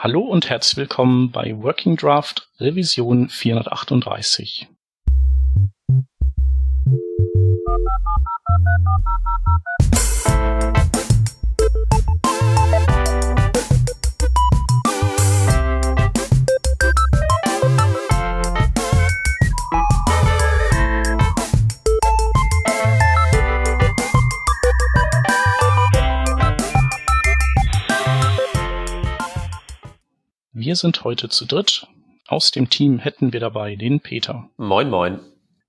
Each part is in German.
Hallo und herzlich willkommen bei Working Draft Revision 438. Wir sind heute zu dritt. Aus dem Team hätten wir dabei den Peter. Moin, moin.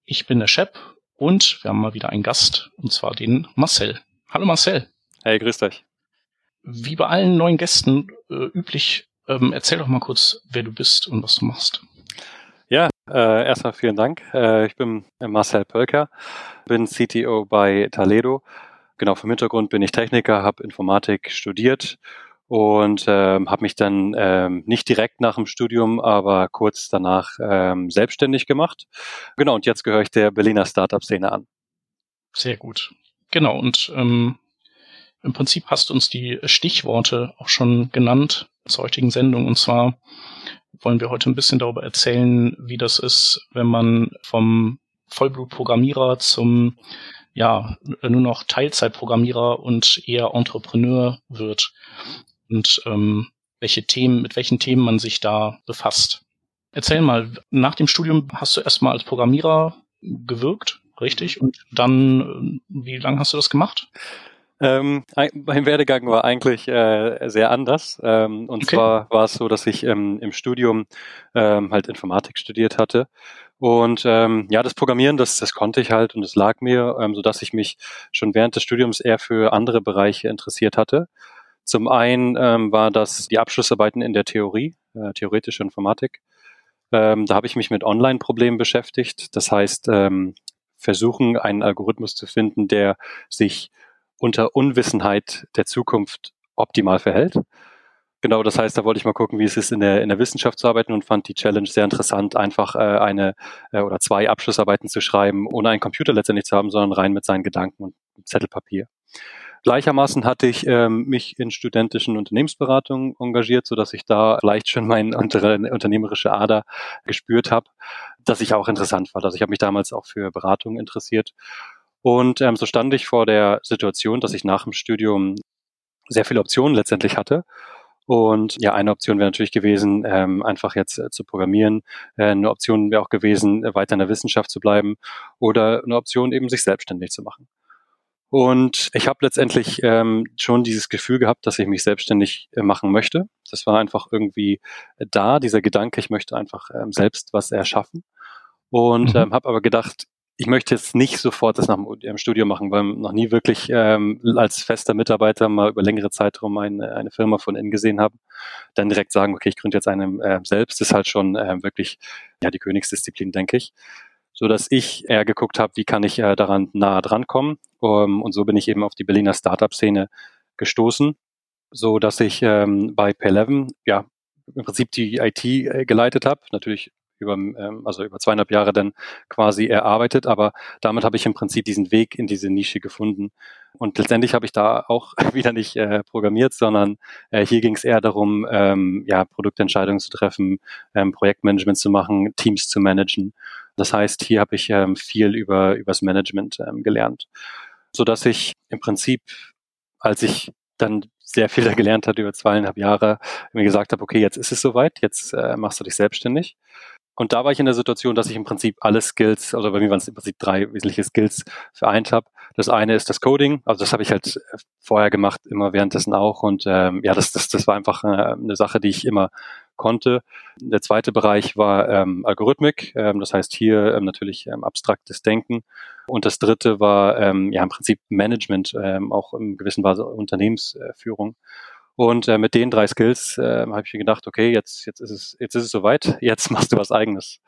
Ich bin der Shep und wir haben mal wieder einen Gast, und zwar den Marcel. Hallo Marcel. Hey, grüßt euch. Wie bei allen neuen Gästen äh, üblich, ähm, erzähl doch mal kurz, wer du bist und was du machst. Ja, äh, erstmal vielen Dank. Äh, ich bin Marcel Pölker, bin CTO bei Taledo. Genau, vom Hintergrund bin ich Techniker, habe Informatik studiert und ähm, habe mich dann ähm, nicht direkt nach dem Studium, aber kurz danach ähm, selbstständig gemacht. Genau, und jetzt gehöre ich der Berliner Startup-Szene an. Sehr gut. Genau, und ähm, im Prinzip hast du uns die Stichworte auch schon genannt zur heutigen Sendung. Und zwar wollen wir heute ein bisschen darüber erzählen, wie das ist, wenn man vom Vollblutprogrammierer zum ja, nur noch Teilzeitprogrammierer und eher Entrepreneur wird und ähm, welche Themen, mit welchen Themen man sich da befasst. Erzähl mal, nach dem Studium hast du erstmal als Programmierer gewirkt, richtig? Und dann, äh, wie lange hast du das gemacht? Ähm, mein Werdegang war eigentlich äh, sehr anders. Ähm, und okay. zwar war es so, dass ich ähm, im Studium ähm, halt Informatik studiert hatte. Und ähm, ja, das Programmieren, das, das konnte ich halt und es lag mir, ähm, so dass ich mich schon während des Studiums eher für andere Bereiche interessiert hatte. Zum einen ähm, war das die Abschlussarbeiten in der Theorie, äh, theoretische Informatik. Ähm, da habe ich mich mit Online-Problemen beschäftigt. Das heißt, ähm, versuchen, einen Algorithmus zu finden, der sich unter Unwissenheit der Zukunft optimal verhält. Genau, das heißt, da wollte ich mal gucken, wie es ist, in der, in der Wissenschaft zu arbeiten und fand die Challenge sehr interessant, einfach äh, eine äh, oder zwei Abschlussarbeiten zu schreiben, ohne einen Computer letztendlich zu haben, sondern rein mit seinen Gedanken und Zettelpapier. Gleichermaßen hatte ich ähm, mich in studentischen Unternehmensberatungen engagiert, so dass ich da vielleicht schon meine unter unternehmerische Ader gespürt habe, dass ich auch interessant war. Also ich habe mich damals auch für Beratungen interessiert. Und ähm, so stand ich vor der Situation, dass ich nach dem Studium sehr viele Optionen letztendlich hatte. Und ja, eine Option wäre natürlich gewesen, ähm, einfach jetzt äh, zu programmieren. Äh, eine Option wäre auch gewesen, weiter in der Wissenschaft zu bleiben. Oder eine Option eben, sich selbstständig zu machen. Und ich habe letztendlich ähm, schon dieses Gefühl gehabt, dass ich mich selbstständig äh, machen möchte. Das war einfach irgendwie da, dieser Gedanke, ich möchte einfach ähm, selbst was erschaffen. Und mhm. ähm, habe aber gedacht, ich möchte jetzt nicht sofort das nach dem Studium machen, weil noch nie wirklich ähm, als fester Mitarbeiter mal über längere Zeitraum eine, eine Firma von innen gesehen habe. Dann direkt sagen, okay, ich gründe jetzt eine äh, selbst, ist halt schon äh, wirklich ja die Königsdisziplin, denke ich so dass ich eher geguckt habe, wie kann ich äh, daran nahe drankommen. Um, und so bin ich eben auf die Berliner Startup-Szene gestoßen, so dass ich ähm, bei P11 ja im Prinzip die IT äh, geleitet habe, natürlich über ähm, also über zweieinhalb Jahre dann quasi erarbeitet, aber damit habe ich im Prinzip diesen Weg in diese Nische gefunden. Und letztendlich habe ich da auch wieder nicht äh, programmiert, sondern äh, hier ging es eher darum, ähm, ja Produktentscheidungen zu treffen, ähm, Projektmanagement zu machen, Teams zu managen das heißt, hier habe ich ähm, viel über übers Management ähm, gelernt, so dass ich im Prinzip, als ich dann sehr viel da gelernt hatte über zweieinhalb Jahre, mir gesagt habe, okay, jetzt ist es soweit, jetzt äh, machst du dich selbstständig. Und da war ich in der Situation, dass ich im Prinzip alle Skills, also bei mir waren es im Prinzip drei wesentliche Skills vereint habe. Das eine ist das Coding, also das habe ich halt äh, vorher gemacht, immer währenddessen auch. Und ähm, ja, das, das, das war einfach äh, eine Sache, die ich immer konnte. Der zweite Bereich war ähm, Algorithmik, ähm, das heißt hier ähm, natürlich ähm, abstraktes Denken. Und das dritte war ähm, ja im Prinzip Management, ähm, auch in gewissen Weise Unternehmensführung. Und äh, mit den drei Skills äh, habe ich mir gedacht, okay, jetzt, jetzt ist es, jetzt ist es soweit, jetzt machst du was eigenes.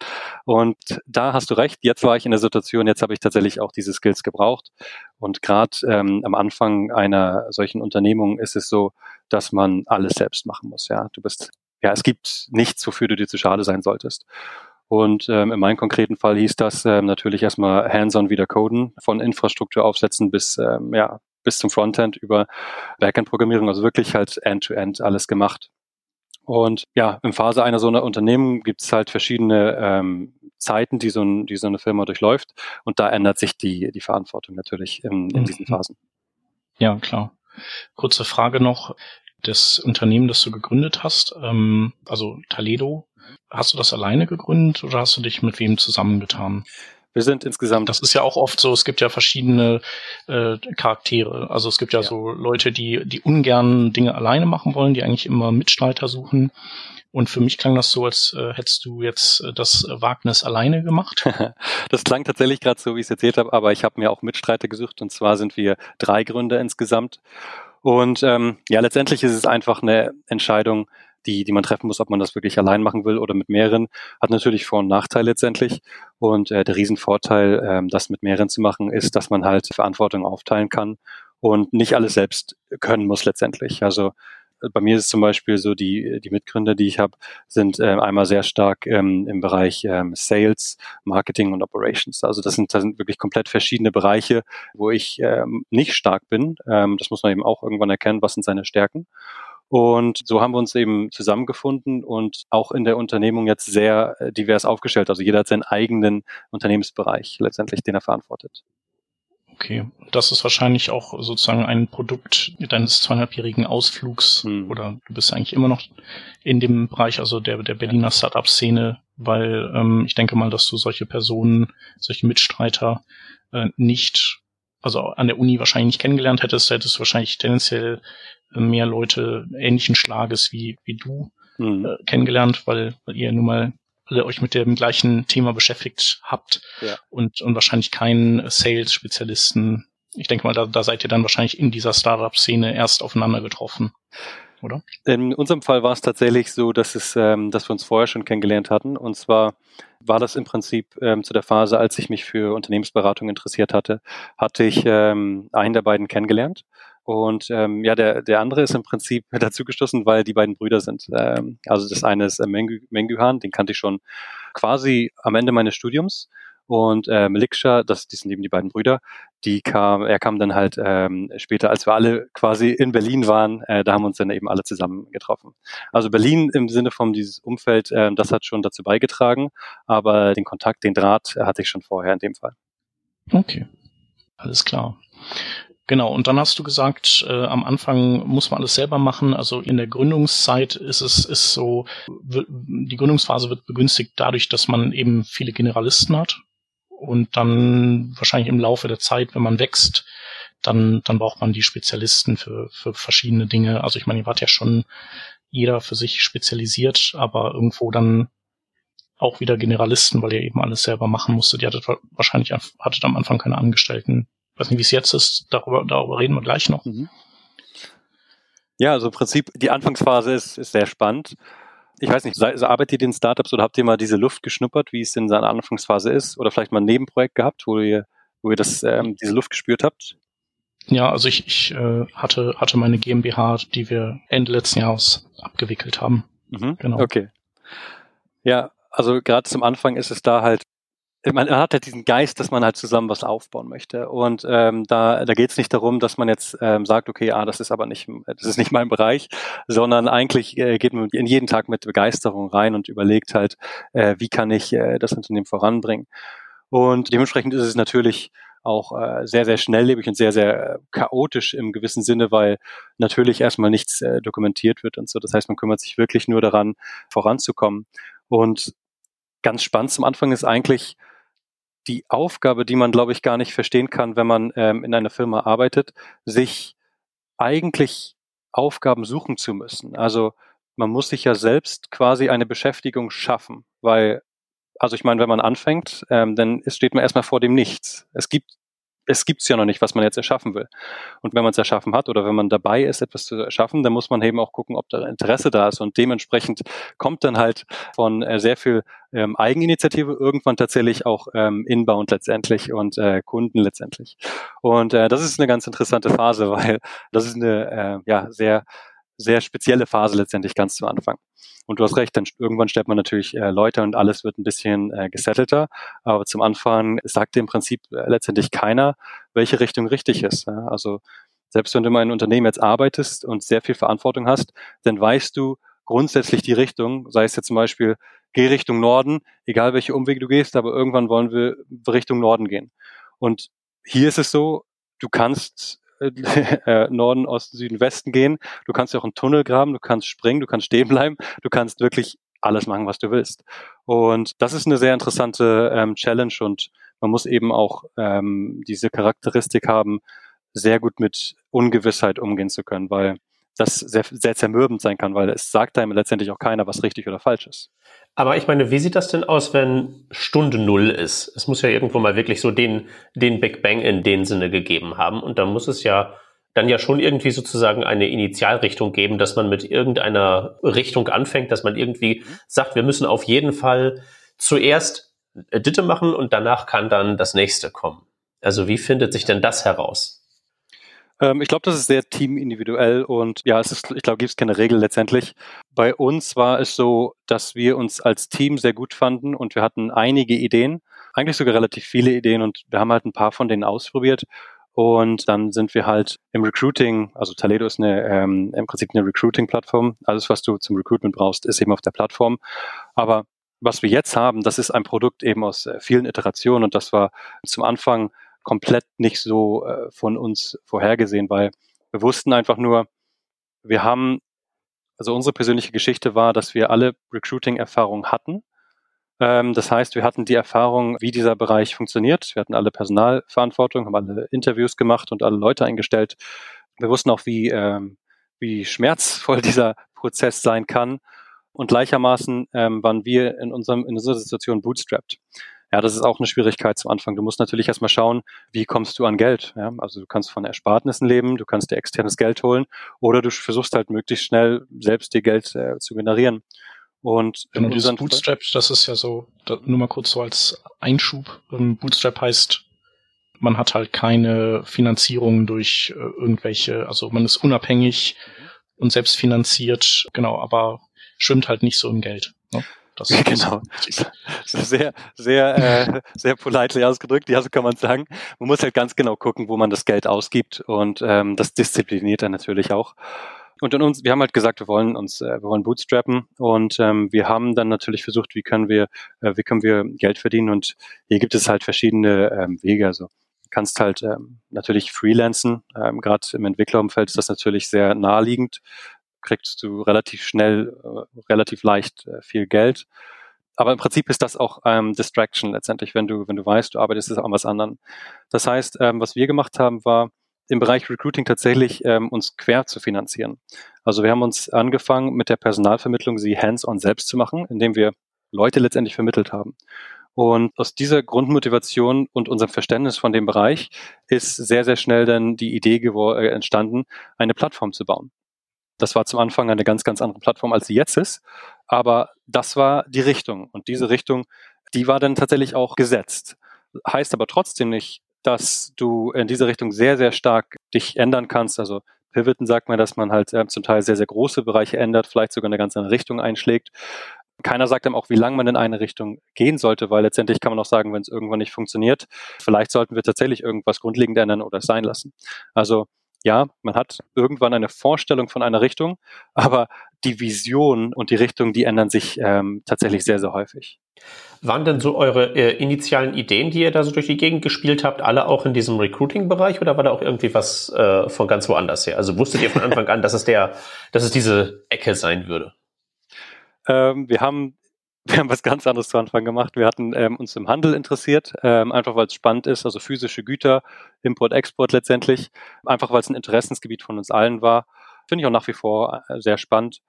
Und da hast du recht, jetzt war ich in der Situation, jetzt habe ich tatsächlich auch diese Skills gebraucht. Und gerade ähm, am Anfang einer solchen Unternehmung ist es so, dass man alles selbst machen muss. Ja, du bist, ja, es gibt nichts, wofür du dir zu schade sein solltest. Und ähm, in meinem konkreten Fall hieß das ähm, natürlich erstmal hands-on wieder coden, von Infrastruktur aufsetzen bis ähm, ja, bis zum Frontend über Backend-Programmierung, also wirklich halt end-to-end -End alles gemacht. Und ja, in Phase einer so einer Unternehmen gibt es halt verschiedene ähm, Zeiten, die so, ein, die so eine Firma durchläuft. Und da ändert sich die, die Verantwortung natürlich in, in diesen mhm. Phasen. Ja, klar. Kurze Frage noch. Das Unternehmen, das du gegründet hast, ähm, also Taledo, hast du das alleine gegründet oder hast du dich mit wem zusammengetan? Wir sind insgesamt. Das ist ja auch oft so, es gibt ja verschiedene äh, Charaktere. Also es gibt ja, ja, so Leute, die, die ungern Dinge alleine machen wollen, die eigentlich immer Mitstreiter suchen. Und für mich klang das so, als äh, hättest du jetzt äh, das Wagnis alleine gemacht. das klang tatsächlich gerade so, wie ich es erzählt habe, aber ich habe mir auch Mitstreiter gesucht und zwar sind wir drei Gründer insgesamt. Und ähm, ja, letztendlich ist es einfach eine Entscheidung, die, die man treffen muss, ob man das wirklich allein machen will oder mit mehreren, hat natürlich Vor- und Nachteil letztendlich. Und äh, der Riesenvorteil, ähm, das mit mehreren zu machen, ist, dass man halt Verantwortung aufteilen kann und nicht alles selbst können muss letztendlich. Also äh, bei mir ist es zum Beispiel so, die, die Mitgründer, die ich habe, sind äh, einmal sehr stark ähm, im Bereich ähm, Sales, Marketing und Operations. Also das sind, das sind wirklich komplett verschiedene Bereiche, wo ich ähm, nicht stark bin. Ähm, das muss man eben auch irgendwann erkennen, was sind seine Stärken. Und so haben wir uns eben zusammengefunden und auch in der Unternehmung jetzt sehr äh, divers aufgestellt. Also jeder hat seinen eigenen Unternehmensbereich letztendlich, den er verantwortet. Okay, das ist wahrscheinlich auch sozusagen ein Produkt deines zweieinhalbjährigen Ausflugs hm. oder du bist eigentlich immer noch in dem Bereich, also der, der Berliner Startup-Szene, weil ähm, ich denke mal, dass du solche Personen, solche Mitstreiter äh, nicht, also an der Uni wahrscheinlich nicht kennengelernt hättest, hättest du wahrscheinlich tendenziell mehr Leute ähnlichen Schlages wie, wie du mhm. äh, kennengelernt, weil, weil ihr nun mal alle euch mit dem gleichen Thema beschäftigt habt ja. und, und wahrscheinlich keinen Sales-Spezialisten. Ich denke mal, da, da seid ihr dann wahrscheinlich in dieser Startup-Szene erst aufeinander getroffen, oder? In unserem Fall war es tatsächlich so, dass es, ähm, dass wir uns vorher schon kennengelernt hatten. Und zwar war das im Prinzip ähm, zu der Phase, als ich mich für Unternehmensberatung interessiert hatte, hatte ich ähm, einen der beiden kennengelernt und ähm, ja, der, der andere ist im Prinzip dazugestoßen, weil die beiden Brüder sind. Ähm, also das eine ist äh, Mengu, Menguhan, den kannte ich schon quasi am Ende meines Studiums. Und äh, Meliksha, das, die sind eben die beiden Brüder, die kam, er kam dann halt ähm, später, als wir alle quasi in Berlin waren, äh, da haben wir uns dann eben alle zusammen getroffen. Also Berlin im Sinne von dieses Umfeld, äh, das hat schon dazu beigetragen, aber den Kontakt, den Draht hatte ich schon vorher in dem Fall. Okay, alles klar. Genau, und dann hast du gesagt, äh, am Anfang muss man alles selber machen. Also in der Gründungszeit ist es ist so, die Gründungsphase wird begünstigt dadurch, dass man eben viele Generalisten hat. Und dann wahrscheinlich im Laufe der Zeit, wenn man wächst, dann, dann braucht man die Spezialisten für, für verschiedene Dinge. Also ich meine, ihr wart ja schon jeder für sich spezialisiert, aber irgendwo dann auch wieder Generalisten, weil ihr eben alles selber machen musstet. Ihr hattet wahrscheinlich hattet am Anfang keine Angestellten weiß nicht, wie es jetzt ist, darüber, darüber reden wir gleich noch. Mhm. Ja, also im Prinzip, die Anfangsphase ist, ist sehr spannend. Ich weiß nicht, arbeitet ihr in Startups oder habt ihr mal diese Luft geschnuppert, wie es in seiner Anfangsphase ist? Oder vielleicht mal ein Nebenprojekt gehabt, wo ihr, wo ihr das, ähm, diese Luft gespürt habt? Ja, also ich, ich äh, hatte, hatte meine GmbH, die wir Ende letzten Jahres abgewickelt haben. Mhm, genau. Okay. Ja, also gerade zum Anfang ist es da halt man hat halt diesen Geist, dass man halt zusammen was aufbauen möchte. Und ähm, da, da geht es nicht darum, dass man jetzt ähm, sagt, okay, ah, das ist aber nicht, das ist nicht mein Bereich, sondern eigentlich äh, geht man in jeden Tag mit Begeisterung rein und überlegt halt, äh, wie kann ich äh, das Unternehmen voranbringen. Und dementsprechend ist es natürlich auch äh, sehr, sehr schnelllebig und sehr, sehr äh, chaotisch im gewissen Sinne, weil natürlich erstmal nichts äh, dokumentiert wird und so. Das heißt, man kümmert sich wirklich nur daran, voranzukommen. Und ganz spannend zum Anfang ist eigentlich, die Aufgabe, die man, glaube ich, gar nicht verstehen kann, wenn man ähm, in einer Firma arbeitet, sich eigentlich Aufgaben suchen zu müssen. Also man muss sich ja selbst quasi eine Beschäftigung schaffen, weil, also ich meine, wenn man anfängt, ähm, dann steht man erstmal vor dem Nichts. Es gibt es gibt's ja noch nicht, was man jetzt erschaffen will. Und wenn man es erschaffen hat oder wenn man dabei ist, etwas zu erschaffen, dann muss man eben auch gucken, ob da Interesse da ist. Und dementsprechend kommt dann halt von äh, sehr viel ähm, Eigeninitiative irgendwann tatsächlich auch ähm, Inbound letztendlich und äh, Kunden letztendlich. Und äh, das ist eine ganz interessante Phase, weil das ist eine äh, ja sehr sehr spezielle Phase letztendlich ganz zu Anfang. Und du hast recht, dann irgendwann stellt man natürlich äh, Leute und alles wird ein bisschen äh, gesettelter. Aber zum Anfang sagt dir im Prinzip äh, letztendlich keiner, welche Richtung richtig ist. Ja? Also selbst wenn du in einem Unternehmen jetzt arbeitest und sehr viel Verantwortung hast, dann weißt du grundsätzlich die Richtung, sei es jetzt zum Beispiel, geh Richtung Norden, egal welche Umwege du gehst, aber irgendwann wollen wir Richtung Norden gehen. Und hier ist es so, du kannst äh, Norden, Osten, Süden, Westen gehen. Du kannst ja auch einen Tunnel graben, du kannst springen, du kannst stehen bleiben, du kannst wirklich alles machen, was du willst. Und das ist eine sehr interessante ähm, Challenge und man muss eben auch ähm, diese Charakteristik haben, sehr gut mit Ungewissheit umgehen zu können, weil das sehr, sehr zermürbend sein kann, weil es sagt einem letztendlich auch keiner, was richtig oder falsch ist. Aber ich meine, wie sieht das denn aus, wenn Stunde Null ist? Es muss ja irgendwo mal wirklich so den, den Big Bang in dem Sinne gegeben haben. Und da muss es ja dann ja schon irgendwie sozusagen eine Initialrichtung geben, dass man mit irgendeiner Richtung anfängt, dass man irgendwie sagt, wir müssen auf jeden Fall zuerst Ditte machen und danach kann dann das nächste kommen. Also wie findet sich denn das heraus? Ähm, ich glaube, das ist sehr teamindividuell und ja, es ist, ich glaube, gibt es keine Regel letztendlich. Bei uns war es so, dass wir uns als Team sehr gut fanden und wir hatten einige Ideen, eigentlich sogar relativ viele Ideen und wir haben halt ein paar von denen ausprobiert. Und dann sind wir halt im Recruiting, also Taledo ist eine, ähm, im Prinzip eine Recruiting-Plattform. Alles, was du zum Recruitment brauchst, ist eben auf der Plattform. Aber was wir jetzt haben, das ist ein Produkt eben aus äh, vielen Iterationen und das war zum Anfang komplett nicht so äh, von uns vorhergesehen, weil wir wussten einfach nur, wir haben, also unsere persönliche Geschichte war, dass wir alle Recruiting-Erfahrung hatten. Ähm, das heißt, wir hatten die Erfahrung, wie dieser Bereich funktioniert. Wir hatten alle Personalverantwortung, haben alle Interviews gemacht und alle Leute eingestellt. Wir wussten auch, wie, ähm, wie schmerzvoll dieser Prozess sein kann. Und gleichermaßen ähm, waren wir in, unserem, in unserer Situation bootstrapped. Ja, das ist auch eine Schwierigkeit zum Anfang. Du musst natürlich erstmal schauen, wie kommst du an Geld. Ja? Also du kannst von Erspartnissen leben, du kannst dir externes Geld holen oder du versuchst halt möglichst schnell selbst dir Geld äh, zu generieren. Und genau, dieses Bootstrap, das ist ja so, nur mal kurz so als Einschub. Ähm, Bootstrap heißt, man hat halt keine Finanzierung durch äh, irgendwelche, also man ist unabhängig und selbst finanziert, genau, aber schwimmt halt nicht so im Geld. Ne? Das genau. Sehr, sehr, äh, sehr politely ausgedrückt, ja, so kann man sagen. Man muss halt ganz genau gucken, wo man das Geld ausgibt und ähm, das diszipliniert dann natürlich auch. Und in uns, wir haben halt gesagt, wir wollen uns, äh, wir wollen bootstrappen und ähm, wir haben dann natürlich versucht, wie können wir, äh, wie können wir Geld verdienen und hier gibt es halt verschiedene ähm, Wege. Also kannst halt ähm, natürlich freelancen. Ähm, Gerade im Entwicklerumfeld ist das natürlich sehr naheliegend kriegst du relativ schnell, äh, relativ leicht äh, viel Geld. Aber im Prinzip ist das auch ähm, Distraction letztendlich, wenn du, wenn du weißt, du arbeitest an was anderem. Das heißt, ähm, was wir gemacht haben, war im Bereich Recruiting tatsächlich ähm, uns quer zu finanzieren. Also wir haben uns angefangen, mit der Personalvermittlung sie hands-on selbst zu machen, indem wir Leute letztendlich vermittelt haben. Und aus dieser Grundmotivation und unserem Verständnis von dem Bereich ist sehr, sehr schnell dann die Idee äh, entstanden, eine Plattform zu bauen. Das war zum Anfang eine ganz, ganz andere Plattform, als sie jetzt ist. Aber das war die Richtung. Und diese Richtung, die war dann tatsächlich auch gesetzt. Heißt aber trotzdem nicht, dass du in diese Richtung sehr, sehr stark dich ändern kannst. Also Pivoten sagt man, dass man halt äh, zum Teil sehr, sehr große Bereiche ändert, vielleicht sogar eine ganz andere Richtung einschlägt. Keiner sagt einem auch, wie lange man in eine Richtung gehen sollte, weil letztendlich kann man auch sagen, wenn es irgendwann nicht funktioniert, vielleicht sollten wir tatsächlich irgendwas grundlegend ändern oder es sein lassen. Also ja, man hat irgendwann eine Vorstellung von einer Richtung, aber die Vision und die Richtung, die ändern sich ähm, tatsächlich sehr, sehr häufig. Waren denn so eure äh, initialen Ideen, die ihr da so durch die Gegend gespielt habt, alle auch in diesem Recruiting-Bereich oder war da auch irgendwie was äh, von ganz woanders her? Also wusstet ihr von Anfang an, dass es der, dass es diese Ecke sein würde? Ähm, wir haben wir haben was ganz anderes zu Anfang gemacht. Wir hatten ähm, uns im Handel interessiert, ähm, einfach weil es spannend ist, also physische Güter, Import, Export letztendlich, einfach weil es ein Interessensgebiet von uns allen war. Finde ich auch nach wie vor äh, sehr spannend.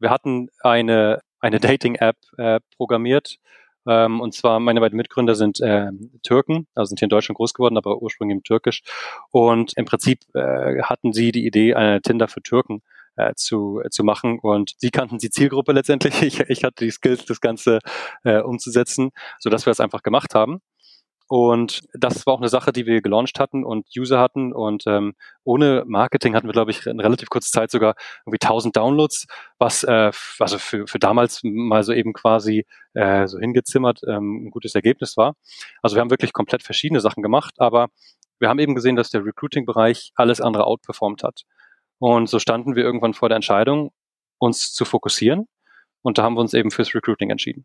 Wir hatten eine, eine Dating-App äh, programmiert. Ähm, und zwar meine beiden Mitgründer sind äh, Türken, also sind hier in Deutschland groß geworden, aber ursprünglich im Türkisch. Und im Prinzip äh, hatten sie die Idee, eine Tinder für Türken äh, zu, äh, zu machen. Und sie kannten die Zielgruppe letztendlich. Ich, ich hatte die Skills, das Ganze äh, umzusetzen, so dass wir das einfach gemacht haben. Und das war auch eine Sache, die wir gelauncht hatten und User hatten. Und ähm, ohne Marketing hatten wir, glaube ich, in relativ kurzer Zeit sogar irgendwie 1000 Downloads, was äh, also für, für damals mal so eben quasi äh, so hingezimmert ähm, ein gutes Ergebnis war. Also wir haben wirklich komplett verschiedene Sachen gemacht, aber wir haben eben gesehen, dass der Recruiting-Bereich alles andere outperformt hat. Und so standen wir irgendwann vor der Entscheidung, uns zu fokussieren. Und da haben wir uns eben fürs Recruiting entschieden.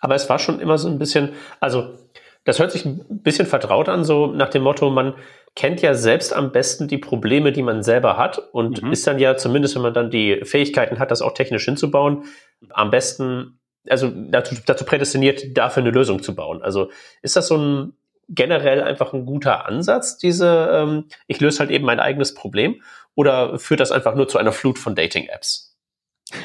Aber es war schon immer so ein bisschen, also das hört sich ein bisschen vertraut an, so nach dem Motto, man kennt ja selbst am besten die Probleme, die man selber hat und mhm. ist dann ja zumindest, wenn man dann die Fähigkeiten hat, das auch technisch hinzubauen, am besten, also dazu, dazu prädestiniert, dafür eine Lösung zu bauen. Also ist das so ein generell einfach ein guter Ansatz, diese, ähm, ich löse halt eben mein eigenes Problem oder führt das einfach nur zu einer Flut von Dating-Apps?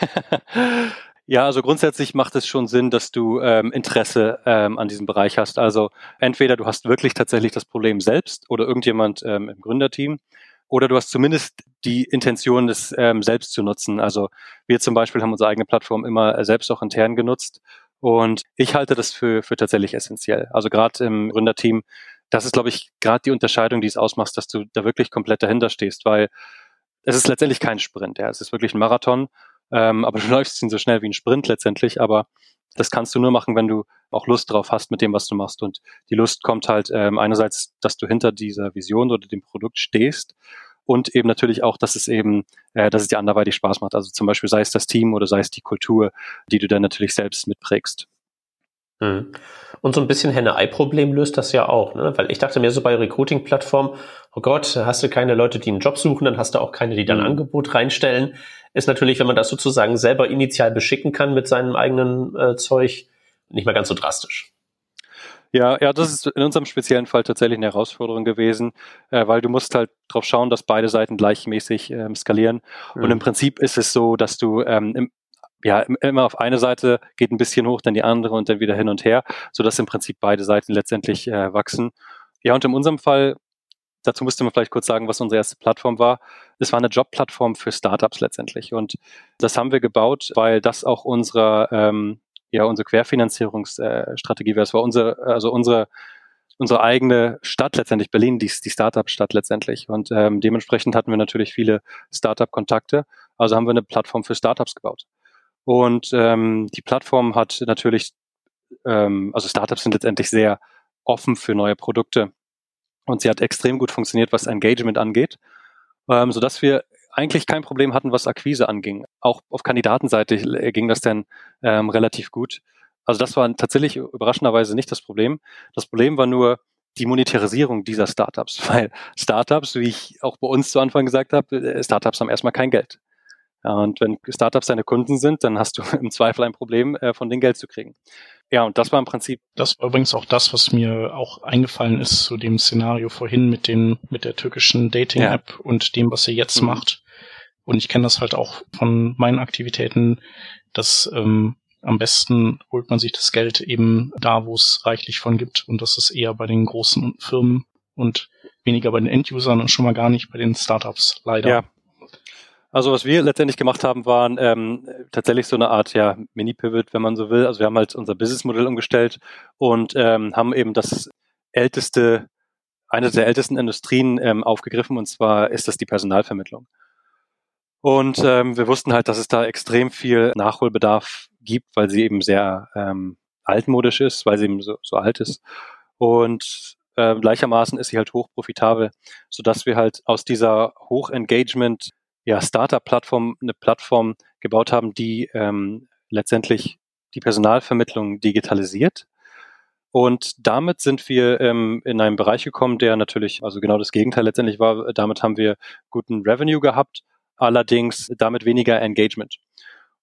Ja, also grundsätzlich macht es schon Sinn, dass du ähm, Interesse ähm, an diesem Bereich hast. Also entweder du hast wirklich tatsächlich das Problem selbst oder irgendjemand ähm, im Gründerteam oder du hast zumindest die Intention, das ähm, selbst zu nutzen. Also wir zum Beispiel haben unsere eigene Plattform immer äh, selbst auch intern genutzt und ich halte das für, für tatsächlich essentiell. Also gerade im Gründerteam, das ist, glaube ich, gerade die Unterscheidung, die es ausmacht, dass du da wirklich komplett dahinter stehst, weil es ist letztendlich kein Sprint, ja. Es ist wirklich ein Marathon ähm, aber du läufst ihn so schnell wie ein Sprint letztendlich, aber das kannst du nur machen, wenn du auch Lust drauf hast mit dem, was du machst. Und die Lust kommt halt ähm, einerseits, dass du hinter dieser Vision oder dem Produkt stehst und eben natürlich auch, dass es eben, äh, dass es dir anderweitig Spaß macht. Also zum Beispiel sei es das Team oder sei es die Kultur, die du dann natürlich selbst mitprägst. Mhm. Und so ein bisschen Henne-Ei-Problem löst das ja auch, ne? Weil ich dachte mir so bei Recruiting-Plattformen, oh Gott, hast du keine Leute, die einen Job suchen, dann hast du auch keine, die dann ein mhm. Angebot reinstellen. Ist natürlich, wenn man das sozusagen selber initial beschicken kann mit seinem eigenen äh, Zeug, nicht mal ganz so drastisch. Ja, ja, das ist in unserem speziellen Fall tatsächlich eine Herausforderung gewesen, äh, weil du musst halt darauf schauen, dass beide Seiten gleichmäßig ähm, skalieren. Mhm. Und im Prinzip ist es so, dass du ähm, im, ja, immer auf eine Seite geht ein bisschen hoch, dann die andere und dann wieder hin und her, so dass im Prinzip beide Seiten letztendlich äh, wachsen. Ja, und in unserem Fall, dazu müsste man vielleicht kurz sagen, was unsere erste Plattform war. Es war eine Jobplattform für Startups letztendlich. Und das haben wir gebaut, weil das auch unsere, ähm, ja, unsere Querfinanzierungsstrategie wäre. Es war unsere, also unsere, unsere eigene Stadt letztendlich, Berlin, die, die Startup-Stadt letztendlich. Und ähm, dementsprechend hatten wir natürlich viele Startup-Kontakte. Also haben wir eine Plattform für Startups gebaut. Und ähm, die Plattform hat natürlich, ähm, also Startups sind letztendlich sehr offen für neue Produkte. Und sie hat extrem gut funktioniert, was Engagement angeht, ähm, sodass wir eigentlich kein Problem hatten, was Akquise anging. Auch auf Kandidatenseite ging das dann ähm, relativ gut. Also das war tatsächlich überraschenderweise nicht das Problem. Das Problem war nur die Monetarisierung dieser Startups, weil Startups, wie ich auch bei uns zu Anfang gesagt habe, äh, Startups haben erstmal kein Geld. Und wenn Startups deine Kunden sind, dann hast du im Zweifel ein Problem, äh, von denen Geld zu kriegen. Ja, und das war im Prinzip. Das war übrigens auch das, was mir auch eingefallen ist zu dem Szenario vorhin mit den, mit der türkischen Dating-App ja. und dem, was sie jetzt mhm. macht. Und ich kenne das halt auch von meinen Aktivitäten, dass ähm, am besten holt man sich das Geld eben da, wo es reichlich von gibt. Und das ist eher bei den großen Firmen und weniger bei den Endusern und schon mal gar nicht bei den Startups, leider. Ja, also was wir letztendlich gemacht haben, waren ähm, tatsächlich so eine Art ja, Mini-Pivot, wenn man so will. Also wir haben halt unser Businessmodell umgestellt und ähm, haben eben das älteste, eine der ältesten Industrien ähm, aufgegriffen und zwar ist das die Personalvermittlung. Und ähm, wir wussten halt, dass es da extrem viel Nachholbedarf gibt, weil sie eben sehr ähm, altmodisch ist, weil sie eben so, so alt ist. Und äh, gleichermaßen ist sie halt hochprofitabel, sodass wir halt aus dieser Hochengagement ja, Startup-Plattform, eine Plattform gebaut haben, die ähm, letztendlich die Personalvermittlung digitalisiert. Und damit sind wir ähm, in einen Bereich gekommen, der natürlich, also genau das Gegenteil letztendlich war. Damit haben wir guten Revenue gehabt, allerdings damit weniger Engagement.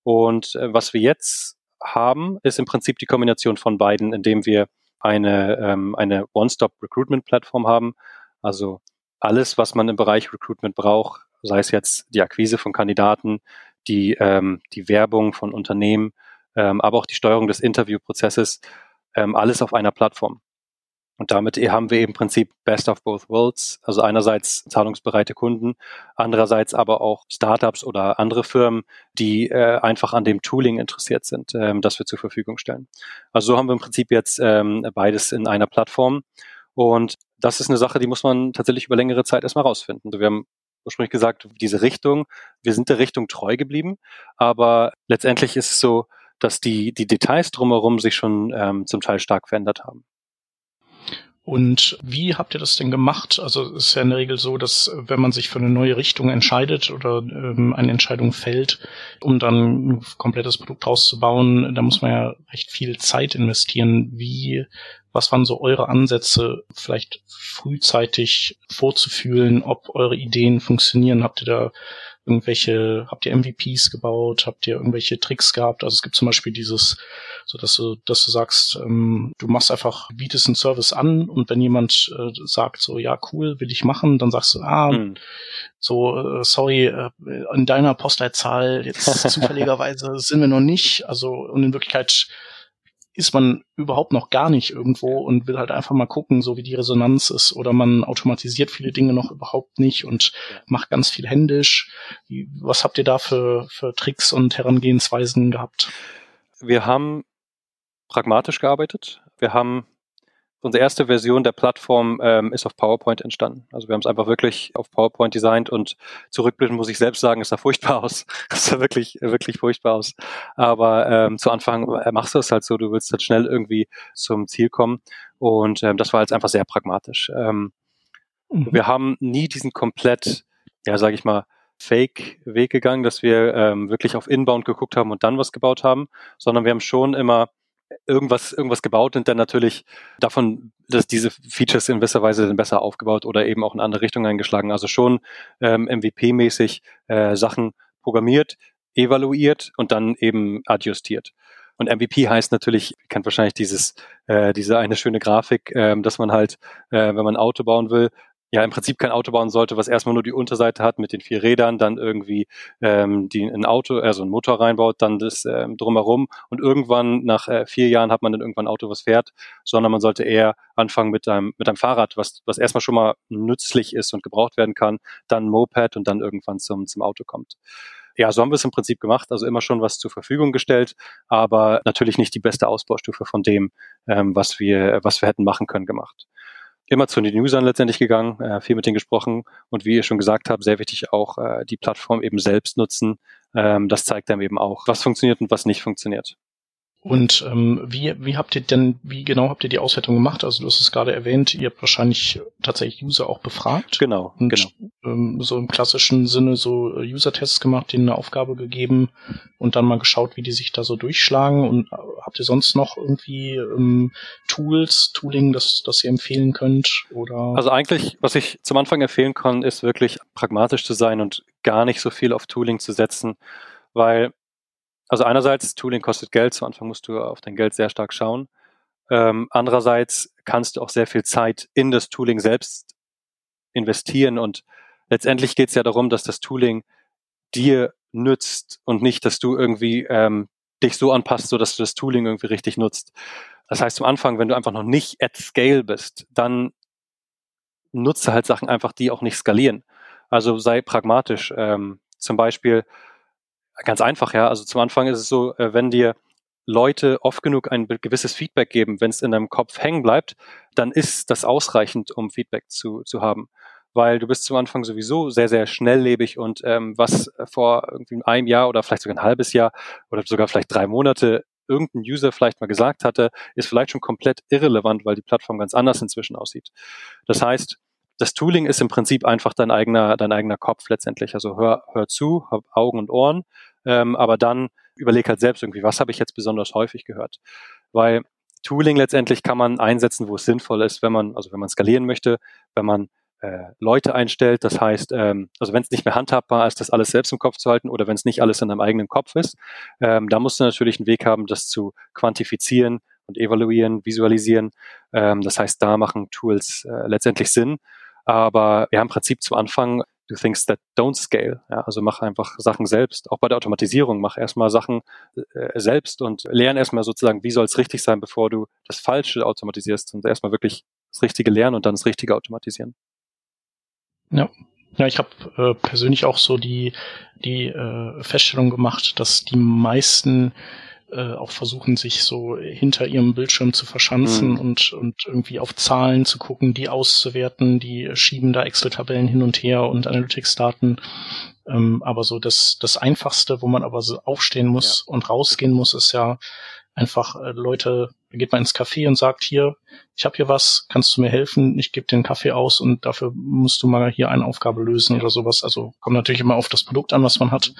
Und äh, was wir jetzt haben, ist im Prinzip die Kombination von beiden, indem wir eine, ähm, eine One-Stop-Recruitment-Plattform haben. Also alles, was man im Bereich Recruitment braucht, sei es jetzt die Akquise von Kandidaten, die, ähm, die Werbung von Unternehmen, ähm, aber auch die Steuerung des Interviewprozesses, ähm, alles auf einer Plattform. Und damit haben wir im Prinzip Best of Both Worlds, also einerseits zahlungsbereite Kunden, andererseits aber auch Startups oder andere Firmen, die äh, einfach an dem Tooling interessiert sind, ähm, das wir zur Verfügung stellen. Also so haben wir im Prinzip jetzt ähm, beides in einer Plattform. Und das ist eine Sache, die muss man tatsächlich über längere Zeit erstmal rausfinden. Wir haben ursprünglich gesagt, diese Richtung, wir sind der Richtung treu geblieben, aber letztendlich ist es so, dass die, die Details drumherum sich schon ähm, zum Teil stark verändert haben. Und wie habt ihr das denn gemacht? Also es ist ja in der Regel so, dass wenn man sich für eine neue Richtung entscheidet oder ähm, eine Entscheidung fällt, um dann ein komplettes Produkt auszubauen, da muss man ja recht viel Zeit investieren. Wie, was waren so eure Ansätze, vielleicht frühzeitig vorzufühlen, ob eure Ideen funktionieren? Habt ihr da irgendwelche, habt ihr MVPs gebaut? Habt ihr irgendwelche Tricks gehabt? Also es gibt zum Beispiel dieses, so dass du, dass du sagst, ähm, du machst einfach, bietest einen Service an und wenn jemand äh, sagt so, ja cool, will ich machen, dann sagst du, ah, mhm. so, äh, sorry, äh, in deiner Postleitzahl jetzt zufälligerweise sind wir noch nicht. Also und in Wirklichkeit ist man überhaupt noch gar nicht irgendwo und will halt einfach mal gucken, so wie die Resonanz ist. Oder man automatisiert viele Dinge noch überhaupt nicht und macht ganz viel händisch. Was habt ihr da für, für Tricks und Herangehensweisen gehabt? Wir haben pragmatisch gearbeitet. Wir haben Unsere erste Version der Plattform ähm, ist auf PowerPoint entstanden. Also wir haben es einfach wirklich auf PowerPoint designt und zurückblicken muss ich selbst sagen, es sah furchtbar aus. Es sah wirklich, wirklich furchtbar aus. Aber ähm, zu Anfang äh, machst du es halt so, du willst halt schnell irgendwie zum Ziel kommen. Und ähm, das war jetzt einfach sehr pragmatisch. Ähm, mhm. Wir haben nie diesen komplett, ja, sage ich mal, Fake-Weg gegangen, dass wir ähm, wirklich auf Inbound geguckt haben und dann was gebaut haben, sondern wir haben schon immer irgendwas, irgendwas gebaut und dann natürlich davon, dass diese Features in gewisser Weise dann besser aufgebaut oder eben auch in andere Richtungen eingeschlagen. Also schon ähm, MVP-mäßig äh, Sachen programmiert, evaluiert und dann eben adjustiert. Und MVP heißt natürlich, ihr kennt wahrscheinlich dieses, äh, diese eine schöne Grafik, äh, dass man halt, äh, wenn man ein Auto bauen will, ja im Prinzip kein Auto bauen sollte, was erstmal nur die Unterseite hat mit den vier Rädern, dann irgendwie ähm, die ein Auto, also ein Motor reinbaut, dann das ähm, drumherum und irgendwann nach äh, vier Jahren hat man dann irgendwann ein Auto, was fährt, sondern man sollte eher anfangen mit einem mit einem Fahrrad, was was erstmal schon mal nützlich ist und gebraucht werden kann, dann ein Moped und dann irgendwann zum zum Auto kommt. Ja, so haben wir es im Prinzip gemacht, also immer schon was zur Verfügung gestellt, aber natürlich nicht die beste Ausbaustufe von dem, ähm, was wir was wir hätten machen können gemacht immer zu den Usern letztendlich gegangen, äh, viel mit denen gesprochen und wie ihr schon gesagt habt, sehr wichtig auch äh, die Plattform eben selbst nutzen. Ähm, das zeigt dann eben auch, was funktioniert und was nicht funktioniert. Und ähm, wie, wie habt ihr denn, wie genau habt ihr die Auswertung gemacht? Also du hast es gerade erwähnt, ihr habt wahrscheinlich tatsächlich User auch befragt. Genau, und, genau. Ähm, so im klassischen Sinne so äh, User-Tests gemacht, denen eine Aufgabe gegeben und dann mal geschaut, wie die sich da so durchschlagen. Und äh, habt ihr sonst noch irgendwie ähm, Tools, Tooling, das, das ihr empfehlen könnt? Oder? Also eigentlich, was ich zum Anfang empfehlen kann, ist wirklich pragmatisch zu sein und gar nicht so viel auf Tooling zu setzen, weil also einerseits, Tooling kostet Geld, zu Anfang musst du auf dein Geld sehr stark schauen. Ähm, andererseits kannst du auch sehr viel Zeit in das Tooling selbst investieren und letztendlich geht es ja darum, dass das Tooling dir nützt und nicht, dass du irgendwie ähm, dich so anpasst, so dass du das Tooling irgendwie richtig nutzt. Das heißt, zum Anfang, wenn du einfach noch nicht at scale bist, dann nutze halt Sachen einfach, die auch nicht skalieren. Also sei pragmatisch. Ähm, zum Beispiel Ganz einfach, ja. Also zum Anfang ist es so, äh, wenn dir Leute oft genug ein gewisses Feedback geben, wenn es in deinem Kopf hängen bleibt, dann ist das ausreichend, um Feedback zu, zu haben. Weil du bist zum Anfang sowieso sehr, sehr schnelllebig und ähm, was vor irgendwie einem Jahr oder vielleicht sogar ein halbes Jahr oder sogar vielleicht drei Monate irgendein User vielleicht mal gesagt hatte, ist vielleicht schon komplett irrelevant, weil die Plattform ganz anders inzwischen aussieht. Das heißt, das Tooling ist im Prinzip einfach dein eigener, dein eigener Kopf letztendlich. Also hör, hör zu, hab Augen und Ohren, ähm, aber dann überleg halt selbst irgendwie, was habe ich jetzt besonders häufig gehört? Weil Tooling letztendlich kann man einsetzen, wo es sinnvoll ist, wenn man, also wenn man skalieren möchte, wenn man Leute einstellt, das heißt, ähm, also wenn es nicht mehr handhabbar ist, das alles selbst im Kopf zu halten oder wenn es nicht alles in deinem eigenen Kopf ist, ähm, da musst du natürlich einen Weg haben, das zu quantifizieren und evaluieren, visualisieren. Ähm, das heißt, da machen Tools äh, letztendlich Sinn. Aber wir haben im Prinzip zu Anfang do things that don't scale. Ja, also mach einfach Sachen selbst. Auch bei der Automatisierung mach erstmal Sachen äh, selbst und lern erstmal sozusagen, wie soll es richtig sein, bevor du das Falsche automatisierst und erstmal wirklich das Richtige lernen und dann das Richtige automatisieren. Ja. Ja, ich habe äh, persönlich auch so die, die äh, Feststellung gemacht, dass die meisten äh, auch versuchen, sich so hinter ihrem Bildschirm zu verschanzen mhm. und, und irgendwie auf Zahlen zu gucken, die auszuwerten, die schieben da Excel-Tabellen hin und her und Analytics-Daten. Ähm, aber so das, das Einfachste, wo man aber so aufstehen muss ja. und rausgehen muss, ist ja einfach äh, Leute Da geht man ins Café und sagt, hier, ich habe hier was, kannst du mir helfen? Ich gebe einen Kaffee aus und dafür musst du mal hier eine Aufgabe lösen oder sowas. Also kommt natürlich immer auf das Produkt an, was man hat.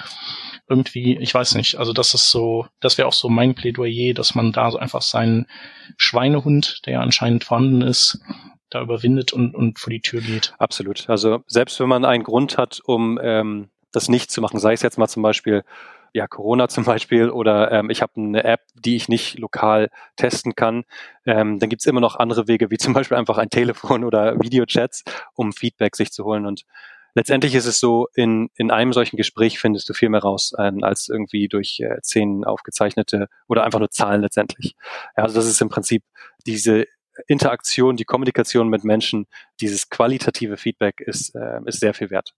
Irgendwie, ich weiß nicht, also das ist so, das wäre auch so mein Plädoyer, dass man da so einfach seinen Schweinehund, der ja anscheinend vorhanden ist, da überwindet und, und vor die Tür geht. Absolut. Also selbst wenn man einen Grund hat, um ähm, das nicht zu machen, sei es jetzt mal zum Beispiel ja, Corona zum Beispiel oder ähm, ich habe eine App, die ich nicht lokal testen kann, ähm, dann gibt's immer noch andere Wege, wie zum Beispiel einfach ein Telefon oder Videochats, um Feedback sich zu holen. Und letztendlich ist es so, in, in einem solchen Gespräch findest du viel mehr raus, äh, als irgendwie durch äh, zehn aufgezeichnete oder einfach nur Zahlen letztendlich. Ja, also das ist im Prinzip diese Interaktion, die Kommunikation mit Menschen, dieses qualitative Feedback ist, äh, ist sehr viel wert.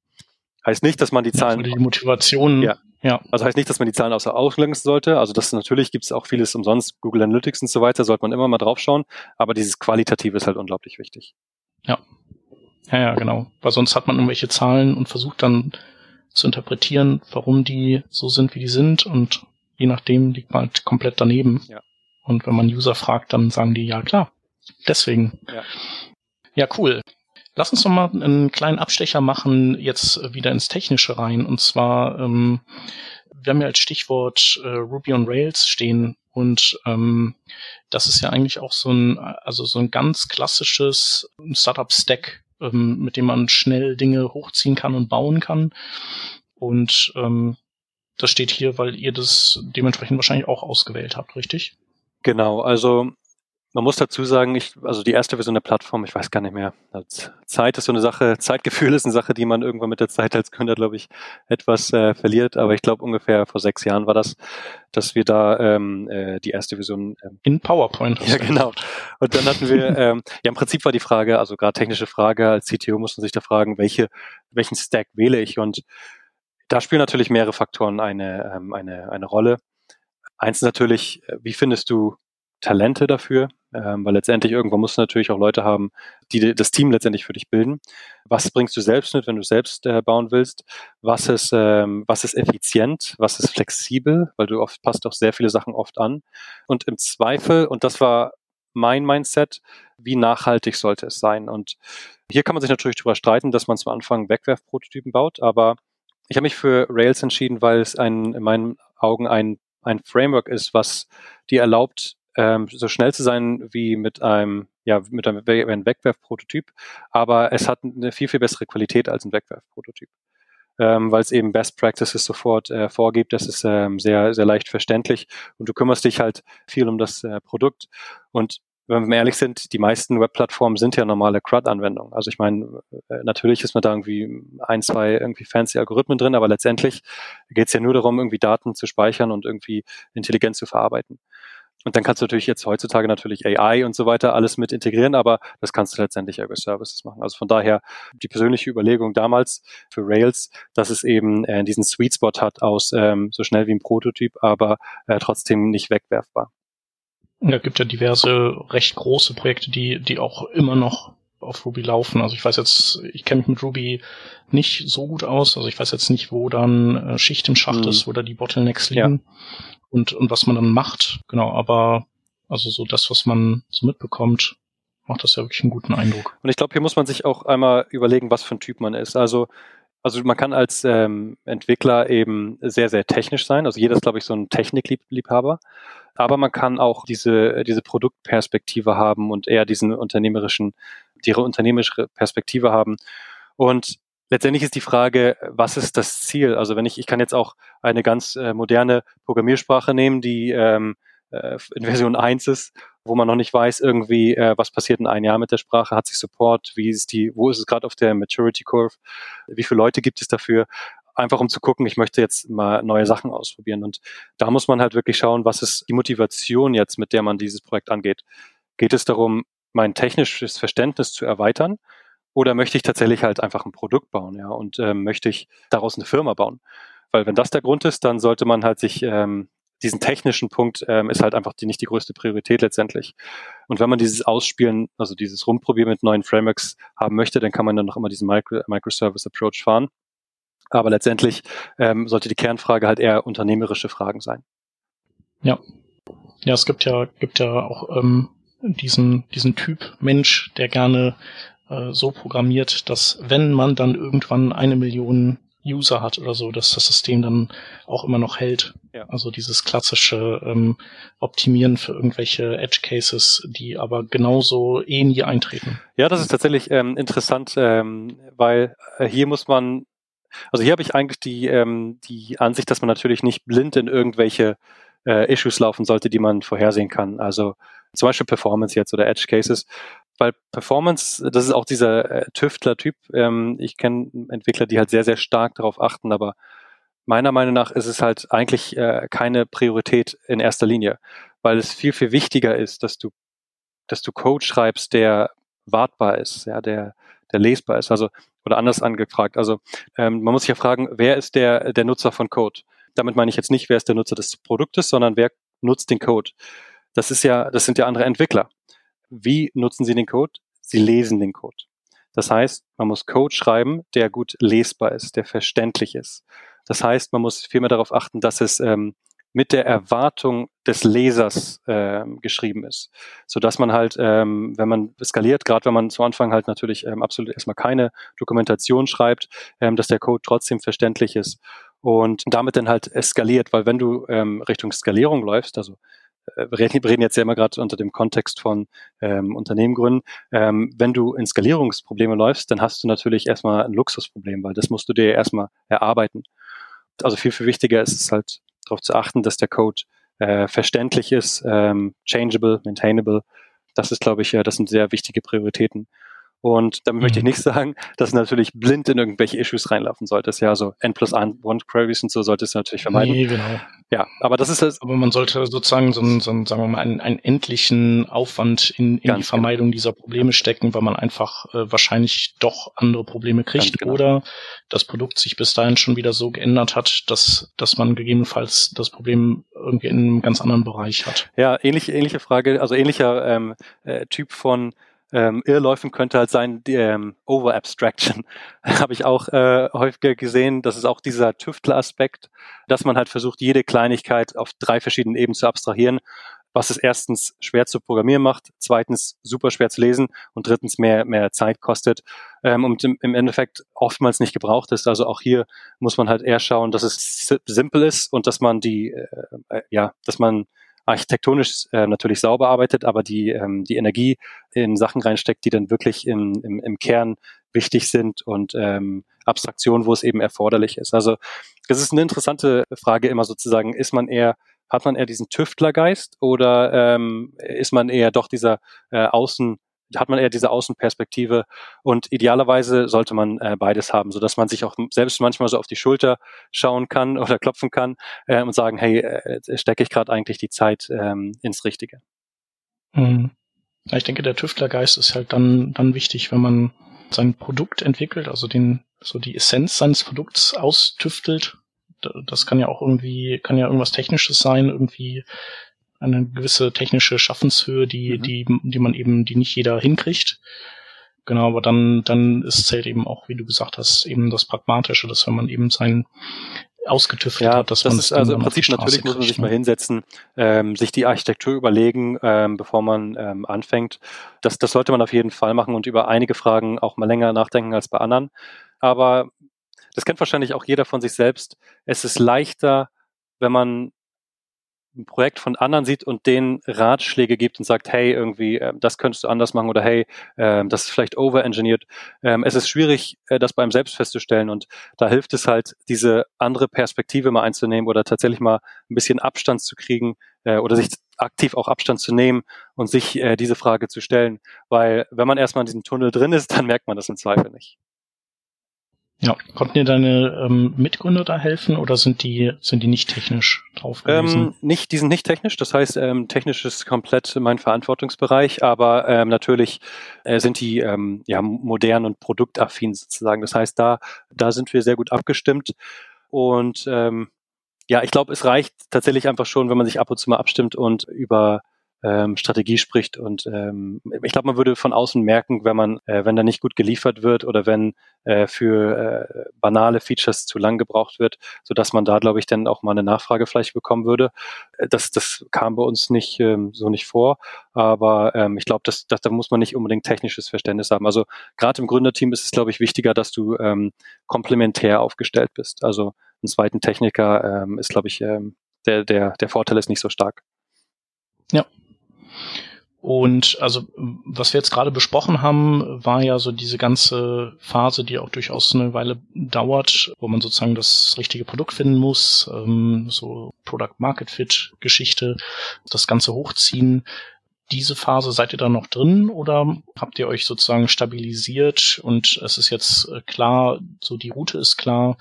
Heißt nicht, dass man die Zahlen. Ja, die Motivation. Ja. Ja. Also heißt nicht, dass man die Zahlen außer lassen sollte. Also das natürlich gibt es auch vieles umsonst, Google Analytics und so weiter, sollte man immer mal drauf schauen. Aber dieses Qualitative ist halt unglaublich wichtig. Ja. Ja, ja, genau. Weil sonst hat man irgendwelche Zahlen und versucht dann zu interpretieren, warum die so sind, wie die sind. Und je nachdem liegt man halt komplett daneben. Ja. Und wenn man User fragt, dann sagen die, ja klar. Deswegen. Ja. Ja, cool. Lass uns noch mal einen kleinen Abstecher machen, jetzt wieder ins Technische rein. Und zwar, ähm, wir haben ja als Stichwort äh, Ruby on Rails stehen und ähm, das ist ja eigentlich auch so ein, also so ein ganz klassisches Startup-Stack, ähm, mit dem man schnell Dinge hochziehen kann und bauen kann. Und ähm, das steht hier, weil ihr das dementsprechend wahrscheinlich auch ausgewählt habt, richtig? Genau, also man muss dazu sagen, ich, also die erste Version der Plattform, ich weiß gar nicht mehr. Zeit ist so eine Sache, Zeitgefühl ist eine Sache, die man irgendwann mit der Zeit als Gründer, glaube ich, etwas äh, verliert. Aber ich glaube ungefähr vor sechs Jahren war das, dass wir da ähm, äh, die erste Version ähm, in PowerPoint. Ja, genau. Und dann hatten wir, ähm, ja, im Prinzip war die Frage, also gerade technische Frage, als CTO muss man sich da fragen, welche, welchen Stack wähle ich? Und da spielen natürlich mehrere Faktoren eine, ähm, eine, eine Rolle. Eins ist natürlich, äh, wie findest du Talente dafür? Ähm, weil letztendlich irgendwann musst du natürlich auch Leute haben, die das Team letztendlich für dich bilden. Was bringst du selbst mit, wenn du selbst äh, bauen willst? Was ist, ähm, was ist effizient? Was ist flexibel? Weil du oft passt auch sehr viele Sachen oft an. Und im Zweifel, und das war mein Mindset, wie nachhaltig sollte es sein? Und hier kann man sich natürlich darüber streiten, dass man zum Anfang Wegwerfprototypen baut, aber ich habe mich für Rails entschieden, weil es ein, in meinen Augen ein, ein Framework ist, was dir erlaubt, ähm, so schnell zu sein wie mit einem, ja, mit einem, einem Wegwerfprototyp, aber es hat eine viel, viel bessere Qualität als ein Wegwerfprototyp. Ähm, weil es eben Best Practices sofort äh, vorgibt. Das ist ähm, sehr, sehr leicht verständlich und du kümmerst dich halt viel um das äh, Produkt. Und wenn wir ehrlich sind, die meisten Webplattformen sind ja normale CRUD-Anwendungen. Also ich meine, äh, natürlich ist man da irgendwie ein, zwei irgendwie fancy Algorithmen drin, aber letztendlich geht es ja nur darum, irgendwie Daten zu speichern und irgendwie intelligent zu verarbeiten. Und dann kannst du natürlich jetzt heutzutage natürlich AI und so weiter alles mit integrieren, aber das kannst du letztendlich über Services machen. Also von daher die persönliche Überlegung damals für Rails, dass es eben äh, diesen Sweet Spot hat aus ähm, so schnell wie ein Prototyp, aber äh, trotzdem nicht wegwerfbar. Ja, gibt ja diverse recht große Projekte, die, die auch immer noch auf Ruby laufen. Also ich weiß jetzt, ich kenne mich mit Ruby nicht so gut aus. Also ich weiß jetzt nicht, wo dann äh, Schicht im Schacht mhm. ist, wo da die Bottlenecks liegen. Ja und, und was man dann macht. Genau, aber also so das, was man so mitbekommt, macht das ja wirklich einen guten Eindruck. Und ich glaube, hier muss man sich auch einmal überlegen, was für ein Typ man ist. Also also man kann als ähm, Entwickler eben sehr, sehr technisch sein. Also jeder ist, glaube ich, so ein Technikliebhaber. Aber man kann auch diese, diese Produktperspektive haben und eher diesen unternehmerischen, ihre unternehmerische Perspektive haben. Und letztendlich ist die Frage, was ist das Ziel? Also wenn ich, ich kann jetzt auch eine ganz äh, moderne Programmiersprache nehmen, die ähm, äh, in Version 1 ist, wo man noch nicht weiß, irgendwie, äh, was passiert in einem Jahr mit der Sprache, hat sie Support, wie ist die, wo ist es gerade auf der Maturity Curve, wie viele Leute gibt es dafür? Einfach um zu gucken, ich möchte jetzt mal neue Sachen ausprobieren. Und da muss man halt wirklich schauen, was ist die Motivation jetzt, mit der man dieses Projekt angeht. Geht es darum, mein technisches Verständnis zu erweitern? Oder möchte ich tatsächlich halt einfach ein Produkt bauen, ja, und ähm, möchte ich daraus eine Firma bauen? Weil wenn das der Grund ist, dann sollte man halt sich ähm, diesen technischen Punkt ähm, ist halt einfach die, nicht die größte Priorität letztendlich. Und wenn man dieses Ausspielen, also dieses Rumprobieren mit neuen Frameworks haben möchte, dann kann man dann noch immer diesen Micro Microservice Approach fahren. Aber letztendlich ähm, sollte die Kernfrage halt eher unternehmerische Fragen sein. Ja. Ja, es gibt ja, gibt ja auch ähm, diesen, diesen Typ Mensch, der gerne äh, so programmiert, dass wenn man dann irgendwann eine Million User hat oder so, dass das System dann auch immer noch hält. Ja. Also dieses klassische ähm, Optimieren für irgendwelche Edge Cases, die aber genauso eh nie eintreten. Ja, das ist tatsächlich ähm, interessant, ähm, weil äh, hier muss man, also hier habe ich eigentlich die, ähm, die Ansicht, dass man natürlich nicht blind in irgendwelche äh, Issues laufen sollte, die man vorhersehen kann. Also zum Beispiel Performance jetzt oder Edge Cases weil Performance, das ist auch dieser äh, Tüftler-Typ. Ähm, ich kenne Entwickler, die halt sehr, sehr stark darauf achten, aber meiner Meinung nach ist es halt eigentlich äh, keine Priorität in erster Linie, weil es viel, viel wichtiger ist, dass du, dass du Code schreibst, der wartbar ist, ja, der, der lesbar ist. Also, oder anders angefragt. Also ähm, man muss sich ja fragen, wer ist der, der Nutzer von Code? Damit meine ich jetzt nicht, wer ist der Nutzer des Produktes, sondern wer nutzt den Code. Das ist ja, das sind ja andere Entwickler. Wie nutzen Sie den Code? Sie lesen den Code. Das heißt, man muss Code schreiben, der gut lesbar ist, der verständlich ist. Das heißt, man muss vielmehr darauf achten, dass es ähm, mit der Erwartung des Lesers ähm, geschrieben ist, so dass man halt, ähm, wenn man skaliert, gerade wenn man zu Anfang halt natürlich ähm, absolut erstmal keine Dokumentation schreibt, ähm, dass der Code trotzdem verständlich ist und damit dann halt eskaliert, weil wenn du ähm, Richtung Skalierung läufst, also äh, wir reden jetzt ja immer gerade unter dem Kontext von ähm, Unternehmen gründen. Ähm, wenn du in Skalierungsprobleme läufst, dann hast du natürlich erstmal ein Luxusproblem, weil das musst du dir erstmal erarbeiten. Also viel, viel wichtiger ist es halt darauf zu achten, dass der Code äh, verständlich ist, ähm, changeable, maintainable. Das ist, glaube ich, ja, das sind sehr wichtige Prioritäten. Und damit möchte ich mhm. nicht sagen, dass natürlich blind in irgendwelche Issues reinlaufen sollte. ja so N plus 1 Queries und so sollte es natürlich vermeiden. Nee, genau. Ja, aber das ist es. Aber man sollte sozusagen so einen, so einen sagen wir mal, einen, einen endlichen Aufwand in, in die genau. Vermeidung genau. dieser Probleme stecken, weil man einfach äh, wahrscheinlich doch andere Probleme kriegt genau. oder das Produkt sich bis dahin schon wieder so geändert hat, dass, dass man gegebenenfalls das Problem irgendwie in einem ganz anderen Bereich hat. Ja, ähnliche, ähnliche Frage, also ähnlicher ähm, äh, Typ von ähm, Irrläufen könnte halt sein, die, ähm, Over-Abstraction. Habe ich auch äh, häufiger gesehen. Das ist auch dieser Tüftler-Aspekt, dass man halt versucht, jede Kleinigkeit auf drei verschiedenen Ebenen zu abstrahieren, was es erstens schwer zu programmieren macht, zweitens super schwer zu lesen und drittens mehr, mehr Zeit kostet ähm, und im, im Endeffekt oftmals nicht gebraucht ist. Also auch hier muss man halt eher schauen, dass es simpel ist und dass man die, äh, äh ja, dass man architektonisch äh, natürlich sauber arbeitet, aber die, ähm, die Energie in Sachen reinsteckt, die dann wirklich im, im, im Kern wichtig sind und ähm, Abstraktion, wo es eben erforderlich ist. Also das ist eine interessante Frage immer sozusagen, ist man eher hat man eher diesen Tüftlergeist oder ähm, ist man eher doch dieser äh, Außen, hat man eher diese Außenperspektive und idealerweise sollte man äh, beides haben, so dass man sich auch selbst manchmal so auf die Schulter schauen kann oder klopfen kann äh, und sagen, hey, äh, stecke ich gerade eigentlich die Zeit ähm, ins Richtige. Ja, ich denke, der Tüftlergeist ist halt dann, dann wichtig, wenn man sein Produkt entwickelt, also den, so die Essenz seines Produkts austüftelt. Das kann ja auch irgendwie, kann ja irgendwas Technisches sein, irgendwie eine gewisse technische Schaffenshöhe, die, mhm. die, die man eben, die nicht jeder hinkriegt. Genau, aber dann, dann ist zählt eben auch, wie du gesagt hast, eben das Pragmatische, dass wenn man eben sein ausgetüftelt ja, hat, dass das man ist also im Prinzip natürlich muss man sich ne? mal hinsetzen, ähm, sich die Architektur überlegen, ähm, bevor man ähm, anfängt. Das, das sollte man auf jeden Fall machen und über einige Fragen auch mal länger nachdenken als bei anderen. Aber das kennt wahrscheinlich auch jeder von sich selbst. Es ist leichter, wenn man ein Projekt von anderen sieht und denen Ratschläge gibt und sagt, hey, irgendwie, äh, das könntest du anders machen oder hey, äh, das ist vielleicht overengineert. Ähm, es ist schwierig, äh, das beim selbst festzustellen und da hilft es halt, diese andere Perspektive mal einzunehmen oder tatsächlich mal ein bisschen Abstand zu kriegen äh, oder sich aktiv auch Abstand zu nehmen und sich äh, diese Frage zu stellen. Weil wenn man erstmal in diesem Tunnel drin ist, dann merkt man das im Zweifel nicht. Ja, konnten dir deine ähm, Mitgründer da helfen oder sind die sind die nicht technisch drauf gewesen? Ähm, nicht, die sind nicht technisch. Das heißt, ähm, technisch ist komplett mein Verantwortungsbereich, aber ähm, natürlich äh, sind die ähm, ja modern und produktaffin sozusagen. Das heißt, da da sind wir sehr gut abgestimmt und ähm, ja, ich glaube, es reicht tatsächlich einfach schon, wenn man sich ab und zu mal abstimmt und über ähm, Strategie spricht. Und ähm, ich glaube, man würde von außen merken, wenn man, äh, wenn da nicht gut geliefert wird oder wenn äh, für äh, banale Features zu lang gebraucht wird, so dass man da, glaube ich, dann auch mal eine Nachfrage vielleicht bekommen würde. Äh, das, das kam bei uns nicht ähm, so nicht vor, aber ähm, ich glaube, dass, dass da muss man nicht unbedingt technisches Verständnis haben. Also gerade im Gründerteam ist es, glaube ich, wichtiger, dass du ähm, komplementär aufgestellt bist. Also einen zweiten Techniker ähm, ist, glaube ich, ähm, der, der, der Vorteil ist nicht so stark. Ja, und also, was wir jetzt gerade besprochen haben, war ja so diese ganze Phase, die auch durchaus eine Weile dauert, wo man sozusagen das richtige Produkt finden muss, ähm, so Product Market Fit Geschichte, das Ganze hochziehen. Diese Phase seid ihr da noch drin oder habt ihr euch sozusagen stabilisiert und es ist jetzt äh, klar, so die Route ist klar,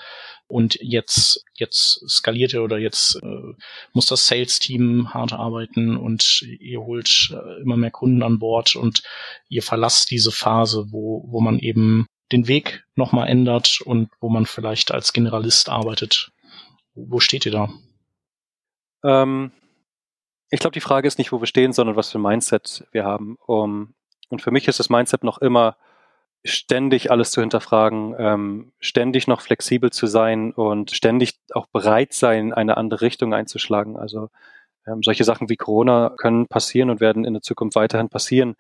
und jetzt, jetzt skaliert ihr oder jetzt äh, muss das Sales-Team hart arbeiten und ihr holt äh, immer mehr Kunden an Bord und ihr verlasst diese Phase, wo, wo man eben den Weg nochmal ändert und wo man vielleicht als Generalist arbeitet. Wo steht ihr da? Ähm, ich glaube, die Frage ist nicht, wo wir stehen, sondern was für ein Mindset wir haben. Um, und für mich ist das Mindset noch immer, ständig alles zu hinterfragen, ähm, ständig noch flexibel zu sein und ständig auch bereit sein, eine andere Richtung einzuschlagen. Also ähm, solche Sachen wie Corona können passieren und werden in der Zukunft weiterhin passieren.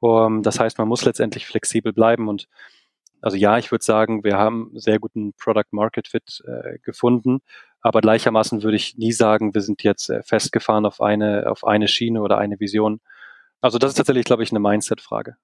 Um, das heißt, man muss letztendlich flexibel bleiben und also ja, ich würde sagen, wir haben sehr guten Product Market Fit äh, gefunden, aber gleichermaßen würde ich nie sagen, wir sind jetzt äh, festgefahren auf eine auf eine Schiene oder eine Vision. Also das ist tatsächlich, glaube ich, eine Mindset-Frage.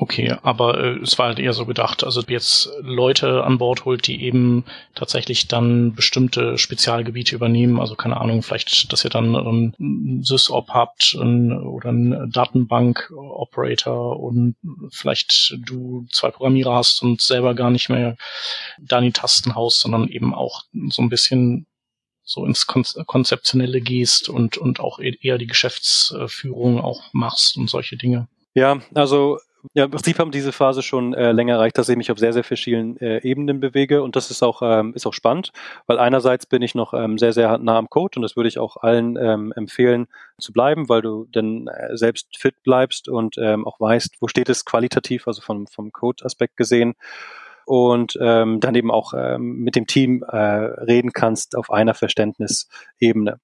Okay, aber äh, es war halt eher so gedacht, also jetzt Leute an Bord holt, die eben tatsächlich dann bestimmte Spezialgebiete übernehmen, also keine Ahnung, vielleicht, dass ihr dann ein SysOp habt ein, oder ein Datenbank-Operator und vielleicht du zwei Programmierer hast und selber gar nicht mehr da in die Tasten haust, sondern eben auch so ein bisschen so ins Konzeptionelle gehst und, und auch e-, eher die Geschäftsführung auch machst und solche Dinge. Ja, also ja, im Prinzip haben diese Phase schon äh, länger erreicht, dass ich mich auf sehr, sehr verschiedenen äh, Ebenen bewege. Und das ist auch, ähm, ist auch spannend, weil einerseits bin ich noch ähm, sehr, sehr nah am Code und das würde ich auch allen ähm, empfehlen zu bleiben, weil du dann äh, selbst fit bleibst und ähm, auch weißt, wo steht es qualitativ, also vom, vom Code-Aspekt gesehen und ähm, dann eben auch ähm, mit dem Team äh, reden kannst auf einer Verständnisebene.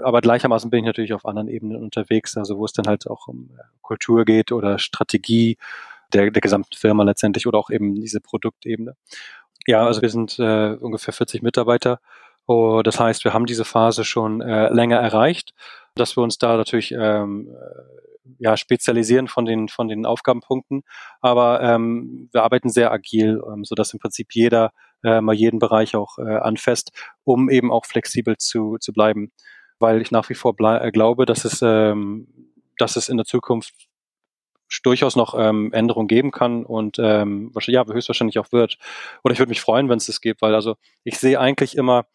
Aber gleichermaßen bin ich natürlich auf anderen Ebenen unterwegs, also wo es dann halt auch um äh, Kultur geht oder Strategie der, der gesamten Firma letztendlich oder auch eben diese Produktebene. Ja, also wir sind äh, ungefähr 40 Mitarbeiter. Oh, das heißt, wir haben diese Phase schon äh, länger erreicht, dass wir uns da natürlich ähm, ja, spezialisieren von den, von den Aufgabenpunkten. Aber ähm, wir arbeiten sehr agil, ähm, sodass im Prinzip jeder äh, mal jeden Bereich auch äh, anfasst, um eben auch flexibel zu, zu bleiben. Weil ich nach wie vor äh, glaube, dass es, ähm, dass es in der Zukunft durchaus noch ähm, Änderungen geben kann und ähm, ja, höchstwahrscheinlich auch wird. Oder ich würde mich freuen, wenn es das gibt, weil also ich sehe eigentlich immer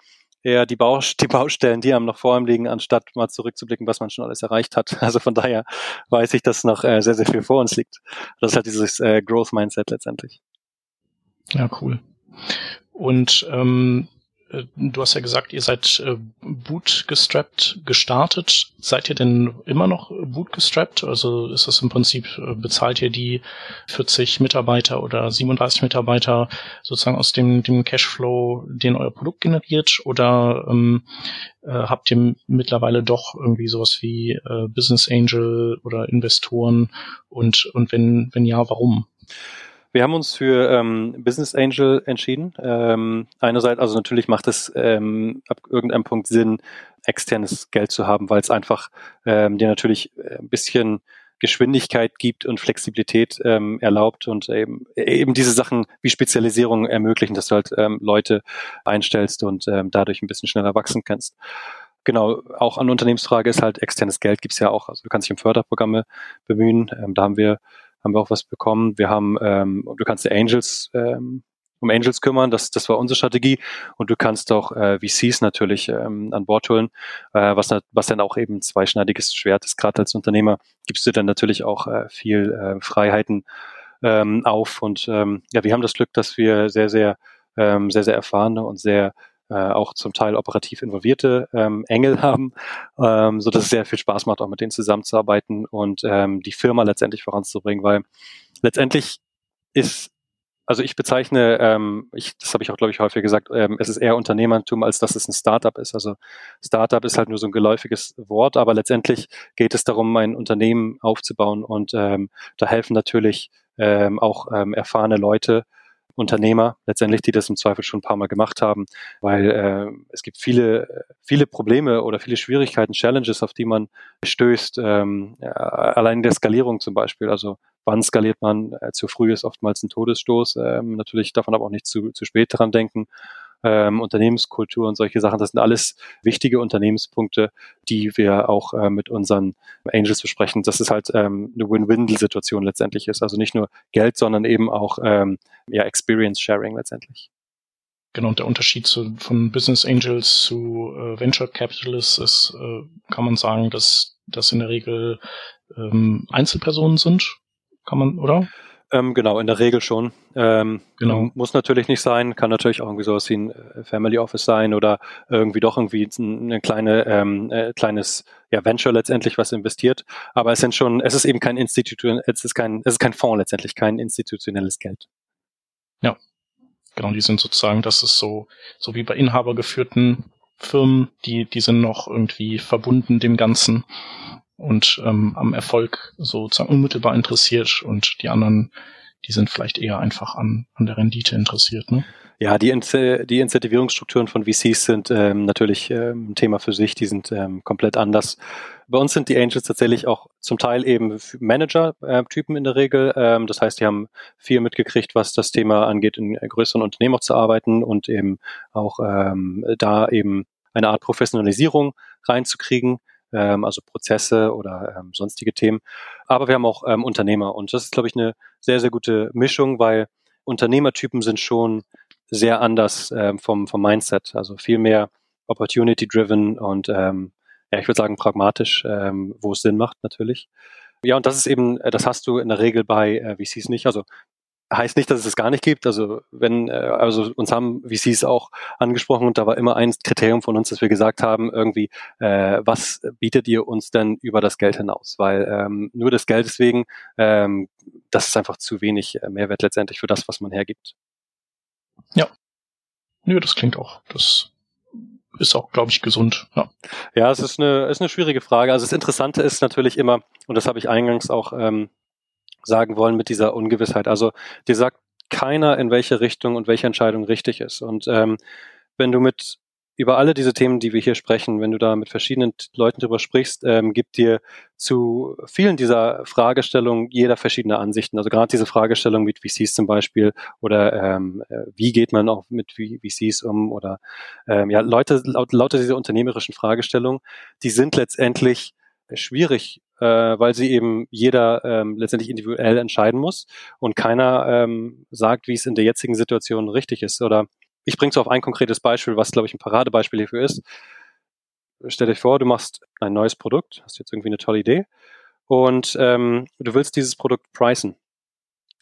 eher die, Baust die Baustellen, die einem noch vor ihm liegen, anstatt mal zurückzublicken, was man schon alles erreicht hat. Also von daher weiß ich, dass noch äh, sehr, sehr viel vor uns liegt. Das ist halt dieses äh, Growth-Mindset letztendlich. Ja, cool. Und ähm, äh, du hast ja gesagt, ihr seid äh, bootgestrapped gestartet. Seid ihr denn immer noch bootgestrapped? Also ist das im Prinzip, äh, bezahlt ihr die 40 Mitarbeiter oder 37 Mitarbeiter sozusagen aus dem, dem Cashflow, den euer Produkt generiert? Oder ähm, äh, habt ihr mittlerweile doch irgendwie sowas wie äh, Business Angel oder Investoren? Und, und wenn, wenn ja, warum? Wir haben uns für ähm, Business Angel entschieden. Ähm, einerseits, also natürlich macht es ähm, ab irgendeinem Punkt Sinn, externes Geld zu haben, weil es einfach ähm, dir natürlich äh, ein bisschen Geschwindigkeit gibt und Flexibilität ähm, erlaubt und eben, eben diese Sachen wie Spezialisierung ermöglichen, dass du halt ähm, Leute einstellst und ähm, dadurch ein bisschen schneller wachsen kannst. Genau, auch an Unternehmensfrage ist halt externes Geld gibt's ja auch. Also du kannst dich um Förderprogramme bemühen. Ähm, da haben wir haben wir auch was bekommen. Wir haben, ähm, du kannst die Angels ähm, um Angels kümmern, das, das war unsere Strategie. Und du kannst auch äh, VCs natürlich ähm, an Bord holen, äh, was, was dann auch eben zweischneidiges Schwert ist. Gerade als Unternehmer gibst du dann natürlich auch äh, viel äh, Freiheiten ähm, auf. Und ähm, ja, wir haben das Glück, dass wir sehr, sehr, ähm, sehr, sehr erfahrene und sehr äh, auch zum Teil operativ involvierte ähm, Engel haben, ähm, so dass es sehr viel Spaß macht, auch mit denen zusammenzuarbeiten und ähm, die Firma letztendlich voranzubringen, weil letztendlich ist also ich bezeichne, ähm, ich, das habe ich auch, glaube ich, häufig gesagt, ähm, es ist eher Unternehmertum, als dass es ein Startup ist. Also Startup ist halt nur so ein geläufiges Wort, aber letztendlich geht es darum, ein Unternehmen aufzubauen und ähm, da helfen natürlich ähm, auch ähm, erfahrene Leute, Unternehmer letztendlich, die das im Zweifel schon ein paar Mal gemacht haben, weil äh, es gibt viele, viele Probleme oder viele Schwierigkeiten, Challenges, auf die man stößt, ähm, allein in der Skalierung zum Beispiel. Also wann skaliert man? Äh, zu früh ist oftmals ein Todesstoß. Ähm, natürlich darf man aber auch nicht zu, zu spät dran denken ähm, Unternehmenskultur und solche Sachen. Das sind alles wichtige Unternehmenspunkte, die wir auch äh, mit unseren Angels besprechen, dass es halt ähm, eine Win-Win-Situation letztendlich ist. Also nicht nur Geld, sondern eben auch ähm, ja, Experience Sharing letztendlich. Genau, und der Unterschied zu, von Business Angels zu äh, Venture Capitalists ist, äh, kann man sagen, dass das in der Regel ähm, Einzelpersonen sind, kann man, oder? Ähm, genau, in der Regel schon. Ähm, genau. Muss natürlich nicht sein, kann natürlich auch irgendwie sowas wie ein äh, Family Office sein oder irgendwie doch irgendwie ein kleine, ähm, äh, kleines ja, Venture letztendlich, was investiert. Aber es sind schon, es ist eben kein Institut, es ist kein, es ist kein Fonds letztendlich, kein institutionelles Geld. Ja, genau, die sind sozusagen, das ist so, so wie bei inhabergeführten Firmen, die, die sind noch irgendwie verbunden dem Ganzen und ähm, am Erfolg sozusagen unmittelbar interessiert und die anderen, die sind vielleicht eher einfach an, an der Rendite interessiert. Ne? Ja, die, die Incentivierungsstrukturen von VCs sind ähm, natürlich ähm, ein Thema für sich, die sind ähm, komplett anders. Bei uns sind die Angels tatsächlich auch zum Teil eben Manager-Typen in der Regel. Ähm, das heißt, die haben viel mitgekriegt, was das Thema angeht, in größeren Unternehmen auch zu arbeiten und eben auch ähm, da eben eine Art Professionalisierung reinzukriegen ähm, also Prozesse oder ähm, sonstige Themen. Aber wir haben auch ähm, Unternehmer und das ist, glaube ich, eine sehr, sehr gute Mischung, weil Unternehmertypen sind schon sehr anders ähm, vom, vom Mindset, also viel mehr opportunity-driven und ähm, ja, ich würde sagen pragmatisch, ähm, wo es Sinn macht natürlich. Ja, und das ist eben, das hast du in der Regel bei äh, VCs nicht. Also heißt nicht, dass es es gar nicht gibt. Also wenn, äh, also uns haben VCs auch angesprochen und da war immer ein Kriterium von uns, dass wir gesagt haben, irgendwie, äh, was bietet ihr uns denn über das Geld hinaus? Weil ähm, nur das Geld deswegen, ähm, das ist einfach zu wenig äh, Mehrwert letztendlich für das, was man hergibt. Ja. Nö, das klingt auch. Das ist auch, glaube ich, gesund. Ja. ja, es ist eine, ist eine schwierige Frage. Also das Interessante ist natürlich immer, und das habe ich eingangs auch ähm, sagen wollen mit dieser Ungewissheit. Also dir sagt keiner, in welche Richtung und welche Entscheidung richtig ist. Und ähm, wenn du mit über alle diese Themen, die wir hier sprechen, wenn du da mit verschiedenen Leuten drüber sprichst, ähm, gibt dir zu vielen dieser Fragestellungen jeder verschiedene Ansichten. Also gerade diese Fragestellung mit VCs zum Beispiel oder ähm, äh, wie geht man auch mit VCs um oder ähm, ja, Leute, laut, lauter diese unternehmerischen Fragestellungen, die sind letztendlich schwierig äh, weil sie eben jeder ähm, letztendlich individuell entscheiden muss und keiner ähm, sagt, wie es in der jetzigen Situation richtig ist. Oder ich bringe es auf ein konkretes Beispiel, was, glaube ich, ein Paradebeispiel hierfür ist. Stell dich vor, du machst ein neues Produkt, hast jetzt irgendwie eine tolle Idee und ähm, du willst dieses Produkt pricen.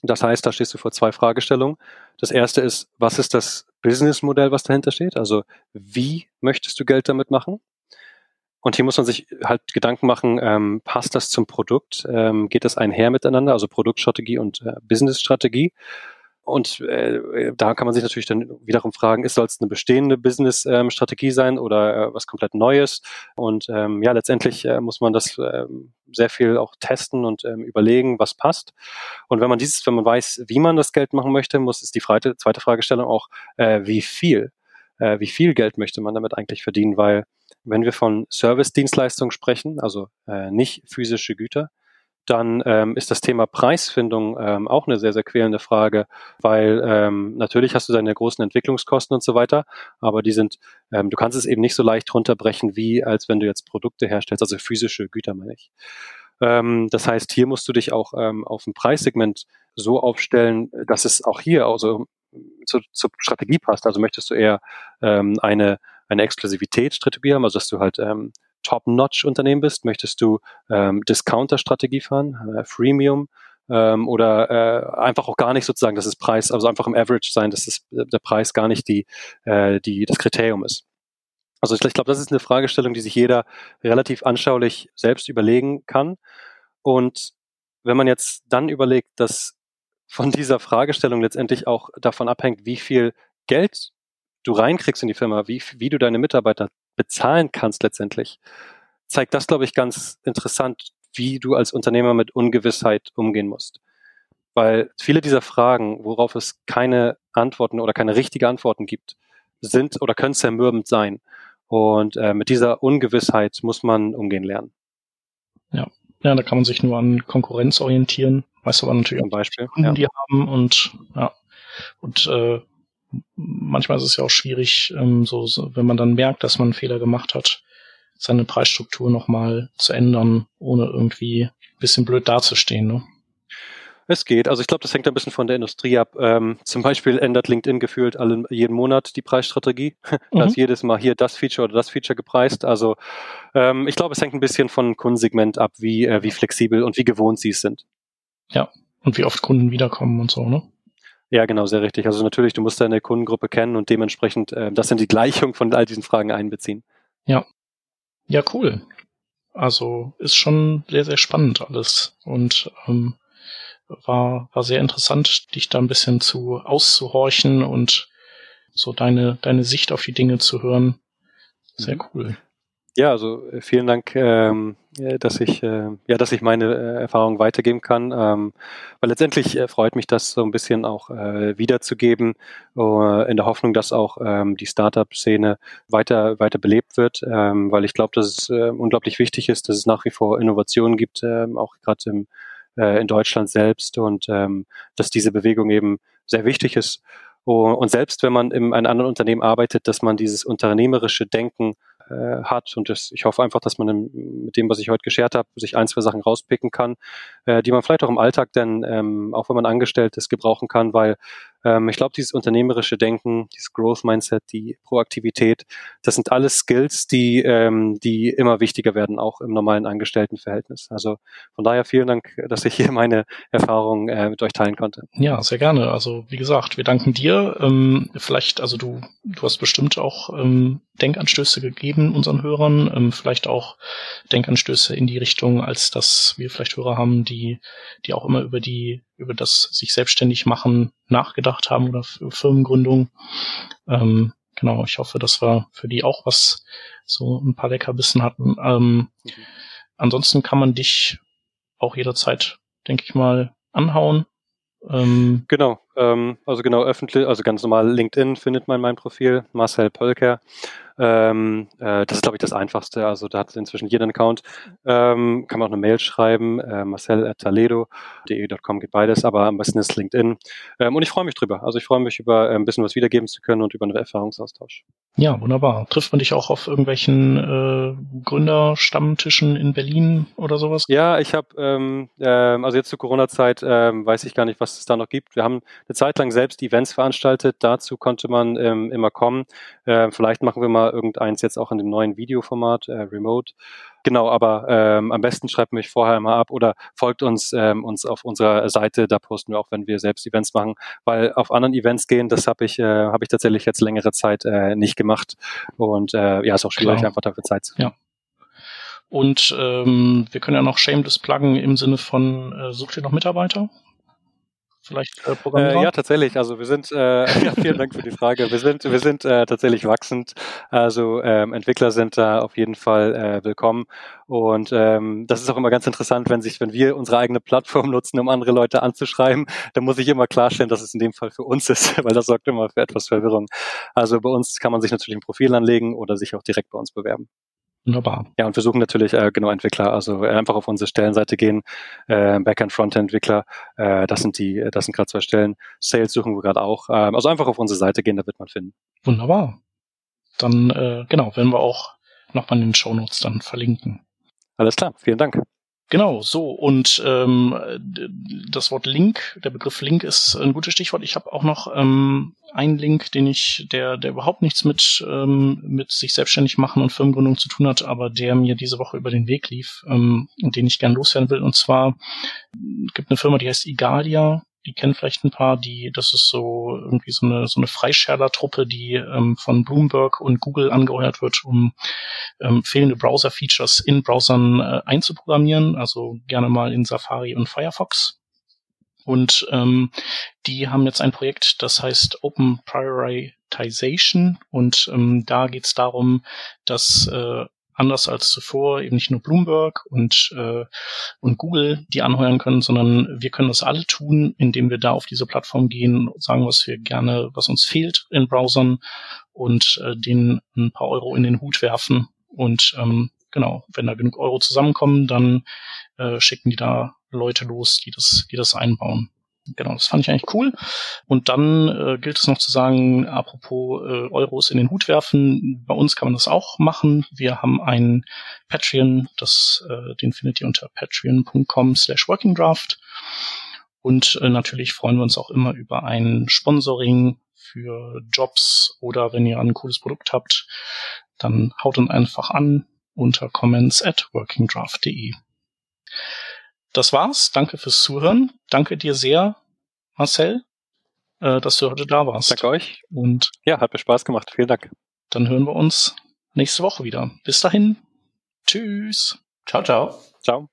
Das heißt, da stehst du vor zwei Fragestellungen. Das erste ist, was ist das Businessmodell, was dahinter steht? Also wie möchtest du Geld damit machen? Und hier muss man sich halt Gedanken machen, ähm, passt das zum Produkt? Ähm, geht das einher miteinander, also Produktstrategie und äh, Businessstrategie? Und äh, da kann man sich natürlich dann wiederum fragen, soll es eine bestehende Business-Strategie ähm, sein oder äh, was komplett Neues? Und ähm, ja, letztendlich äh, muss man das äh, sehr viel auch testen und ähm, überlegen, was passt. Und wenn man dieses, wenn man weiß, wie man das Geld machen möchte, muss ist die zweite, zweite Fragestellung auch, äh, wie viel? Äh, wie viel Geld möchte man damit eigentlich verdienen? Weil wenn wir von Service-Dienstleistungen sprechen, also äh, nicht physische Güter, dann ähm, ist das Thema Preisfindung ähm, auch eine sehr, sehr quälende Frage, weil ähm, natürlich hast du deine großen Entwicklungskosten und so weiter, aber die sind, ähm, du kannst es eben nicht so leicht runterbrechen, wie als wenn du jetzt Produkte herstellst, also physische Güter meine ich. Ähm, das heißt, hier musst du dich auch ähm, auf ein Preissegment so aufstellen, dass es auch hier also zur, zur Strategie passt. Also möchtest du eher ähm, eine eine Exklusivitätsstrategie haben, also dass du halt ähm, Top-Notch-Unternehmen bist? Möchtest du ähm, Discounter-Strategie fahren, äh, Freemium? ähm, oder äh, einfach auch gar nicht sozusagen, dass es Preis, also einfach im Average sein, dass das, der Preis gar nicht die, äh, die, das Kriterium ist. Also ich, ich glaube, das ist eine Fragestellung, die sich jeder relativ anschaulich selbst überlegen kann. Und wenn man jetzt dann überlegt, dass von dieser Fragestellung letztendlich auch davon abhängt, wie viel Geld du reinkriegst in die Firma, wie, wie du deine Mitarbeiter bezahlen kannst letztendlich, zeigt das, glaube ich, ganz interessant, wie du als Unternehmer mit Ungewissheit umgehen musst. Weil viele dieser Fragen, worauf es keine Antworten oder keine richtige Antworten gibt, sind oder können zermürbend sein. Und äh, mit dieser Ungewissheit muss man umgehen lernen. Ja. Ja, da kann man sich nur an Konkurrenz orientieren. Weißt du aber natürlich Zum Beispiel, Kunden, ja. die haben und ja. Und äh, manchmal ist es ja auch schwierig, ähm, so, so, wenn man dann merkt, dass man einen Fehler gemacht hat, seine Preisstruktur nochmal zu ändern, ohne irgendwie ein bisschen blöd dazustehen. Ne? Es geht. Also ich glaube, das hängt ein bisschen von der Industrie ab. Ähm, zum Beispiel ändert LinkedIn gefühlt alle, jeden Monat die Preisstrategie. da ist mhm. jedes Mal hier das Feature oder das Feature gepreist. Also ähm, ich glaube, es hängt ein bisschen von Kundensegment ab, wie, äh, wie flexibel und wie gewohnt sie es sind. Ja, und wie oft Kunden wiederkommen und so, ne? Ja, genau, sehr richtig. Also natürlich, du musst deine Kundengruppe kennen und dementsprechend äh, das in die Gleichung von all diesen Fragen einbeziehen. Ja. Ja, cool. Also ist schon sehr, sehr spannend alles. Und ähm, war, war sehr interessant, dich da ein bisschen zu auszuhorchen und so deine, deine Sicht auf die Dinge zu hören. Sehr mhm. cool. Ja, also äh, vielen Dank, ähm, äh, dass ich äh, ja, dass ich meine äh, Erfahrungen weitergeben kann, ähm, weil letztendlich äh, freut mich das so ein bisschen auch äh, wiederzugeben, äh, in der Hoffnung, dass auch ähm, die Startup-Szene weiter weiter belebt wird, ähm, weil ich glaube, dass es äh, unglaublich wichtig ist, dass es nach wie vor Innovationen gibt, äh, auch gerade im in Deutschland selbst und ähm, dass diese Bewegung eben sehr wichtig ist. Und selbst wenn man in einem anderen Unternehmen arbeitet, dass man dieses unternehmerische Denken äh, hat. Und das, ich hoffe einfach, dass man mit dem, was ich heute geschert habe, sich ein, zwei Sachen rauspicken kann, äh, die man vielleicht auch im Alltag dann, ähm, auch wenn man angestellt ist, gebrauchen kann, weil ähm, ich glaube, dieses unternehmerische Denken, dieses Growth Mindset, die Proaktivität, das sind alles Skills, die, ähm, die immer wichtiger werden, auch im normalen Angestelltenverhältnis. Also von daher vielen Dank, dass ich hier meine Erfahrungen äh, mit euch teilen konnte. Ja, sehr gerne. Also wie gesagt, wir danken dir. Ähm, vielleicht, also du, du hast bestimmt auch ähm, Denkanstöße gegeben unseren Hörern, ähm, vielleicht auch Denkanstöße in die Richtung, als dass wir vielleicht Hörer haben, die, die auch immer über die über das sich selbstständig machen nachgedacht haben oder für Firmengründung. Ähm, genau, ich hoffe, dass wir für die auch was so ein paar Leckerbissen hatten. Ähm, mhm. Ansonsten kann man dich auch jederzeit, denke ich mal, anhauen. Ähm, genau, ähm, also genau öffentlich, also ganz normal LinkedIn findet man mein Profil, Marcel Pölker. Ähm, äh, das ist, glaube ich, das Einfachste. Also da hat inzwischen jeder einen Account. Ähm, kann man auch eine Mail schreiben, äh, marcel.taledo.de.com geht beides, aber am besten ist LinkedIn. Ähm, und ich freue mich drüber. Also ich freue mich über äh, ein bisschen was wiedergeben zu können und über einen Erfahrungsaustausch. Ja, wunderbar. Trifft man dich auch auf irgendwelchen äh, Gründerstammtischen in Berlin oder sowas? Ja, ich habe, ähm, äh, also jetzt zur Corona-Zeit ähm, weiß ich gar nicht, was es da noch gibt. Wir haben eine Zeit lang selbst Events veranstaltet. Dazu konnte man ähm, immer kommen. Äh, vielleicht machen wir mal irgendeins jetzt auch in dem neuen Videoformat, äh, Remote. Genau, aber ähm, am besten schreibt mich vorher mal ab oder folgt uns ähm, uns auf unserer Seite. Da posten wir auch, wenn wir selbst Events machen, weil auf anderen Events gehen, das habe ich äh, habe ich tatsächlich jetzt längere Zeit äh, nicht gemacht und äh, ja, ist auch schwierig, Klar. einfach dafür Zeit zu finden. Ja. Und ähm, wir können ja noch Shameless pluggen im Sinne von, äh, sucht ihr noch Mitarbeiter? Vielleicht äh, Programmierer? Äh, ja, tatsächlich. Also wir sind, äh, ja, vielen Dank für die Frage. Wir sind, wir sind äh, tatsächlich wachsend. Also ähm, Entwickler sind da auf jeden Fall äh, willkommen. Und ähm, das ist auch immer ganz interessant, wenn sich, wenn wir unsere eigene Plattform nutzen, um andere Leute anzuschreiben, dann muss ich immer klarstellen, dass es in dem Fall für uns ist, weil das sorgt immer für etwas Verwirrung. Also bei uns kann man sich natürlich ein Profil anlegen oder sich auch direkt bei uns bewerben. Wunderbar. Ja, und wir suchen natürlich äh, genau Entwickler, also äh, einfach auf unsere Stellenseite gehen, äh, Backend, Frontend Entwickler, äh, das sind die, das sind gerade zwei Stellen. Sales suchen wir gerade auch. Ähm, also einfach auf unsere Seite gehen, da wird man finden. Wunderbar. Dann äh, genau, werden wir auch nochmal in den Show Notes dann verlinken. Alles klar, vielen Dank. Genau, so. Und ähm, das Wort Link, der Begriff Link ist ein gutes Stichwort. Ich habe auch noch ähm, einen Link, den ich, der, der überhaupt nichts mit, ähm, mit sich selbstständig machen und Firmengründung zu tun hat, aber der mir diese Woche über den Weg lief ähm, und den ich gern loswerden will. Und zwar gibt eine Firma, die heißt Igalia die kennen vielleicht ein paar, die, das ist so irgendwie so eine, so eine Freischärler-Truppe, die ähm, von Bloomberg und Google angeheuert wird, um ähm, fehlende Browser-Features in Browsern äh, einzuprogrammieren, also gerne mal in Safari und Firefox. Und ähm, die haben jetzt ein Projekt, das heißt Open Prioritization. Und ähm, da geht es darum, dass äh, anders als zuvor eben nicht nur Bloomberg und, äh, und Google die anheuern können, sondern wir können das alle tun, indem wir da auf diese Plattform gehen, sagen, was wir gerne, was uns fehlt in Browsern und äh, denen ein paar Euro in den Hut werfen. Und ähm, genau, wenn da genug Euro zusammenkommen, dann äh, schicken die da Leute los, die das, die das einbauen. Genau, das fand ich eigentlich cool. Und dann äh, gilt es noch zu sagen, apropos äh, Euros in den Hut werfen, bei uns kann man das auch machen. Wir haben einen Patreon, das, äh, den findet ihr unter patreon.com slash workingdraft. Und äh, natürlich freuen wir uns auch immer über ein Sponsoring für Jobs oder wenn ihr ein cooles Produkt habt, dann haut uns einfach an unter comments at workingdraft.de. Das war's. Danke fürs Zuhören. Danke dir sehr, Marcel, äh, dass du heute da warst. Danke euch. Und ja, hat mir Spaß gemacht. Vielen Dank. Dann hören wir uns nächste Woche wieder. Bis dahin. Tschüss. Ciao, ciao. Ciao.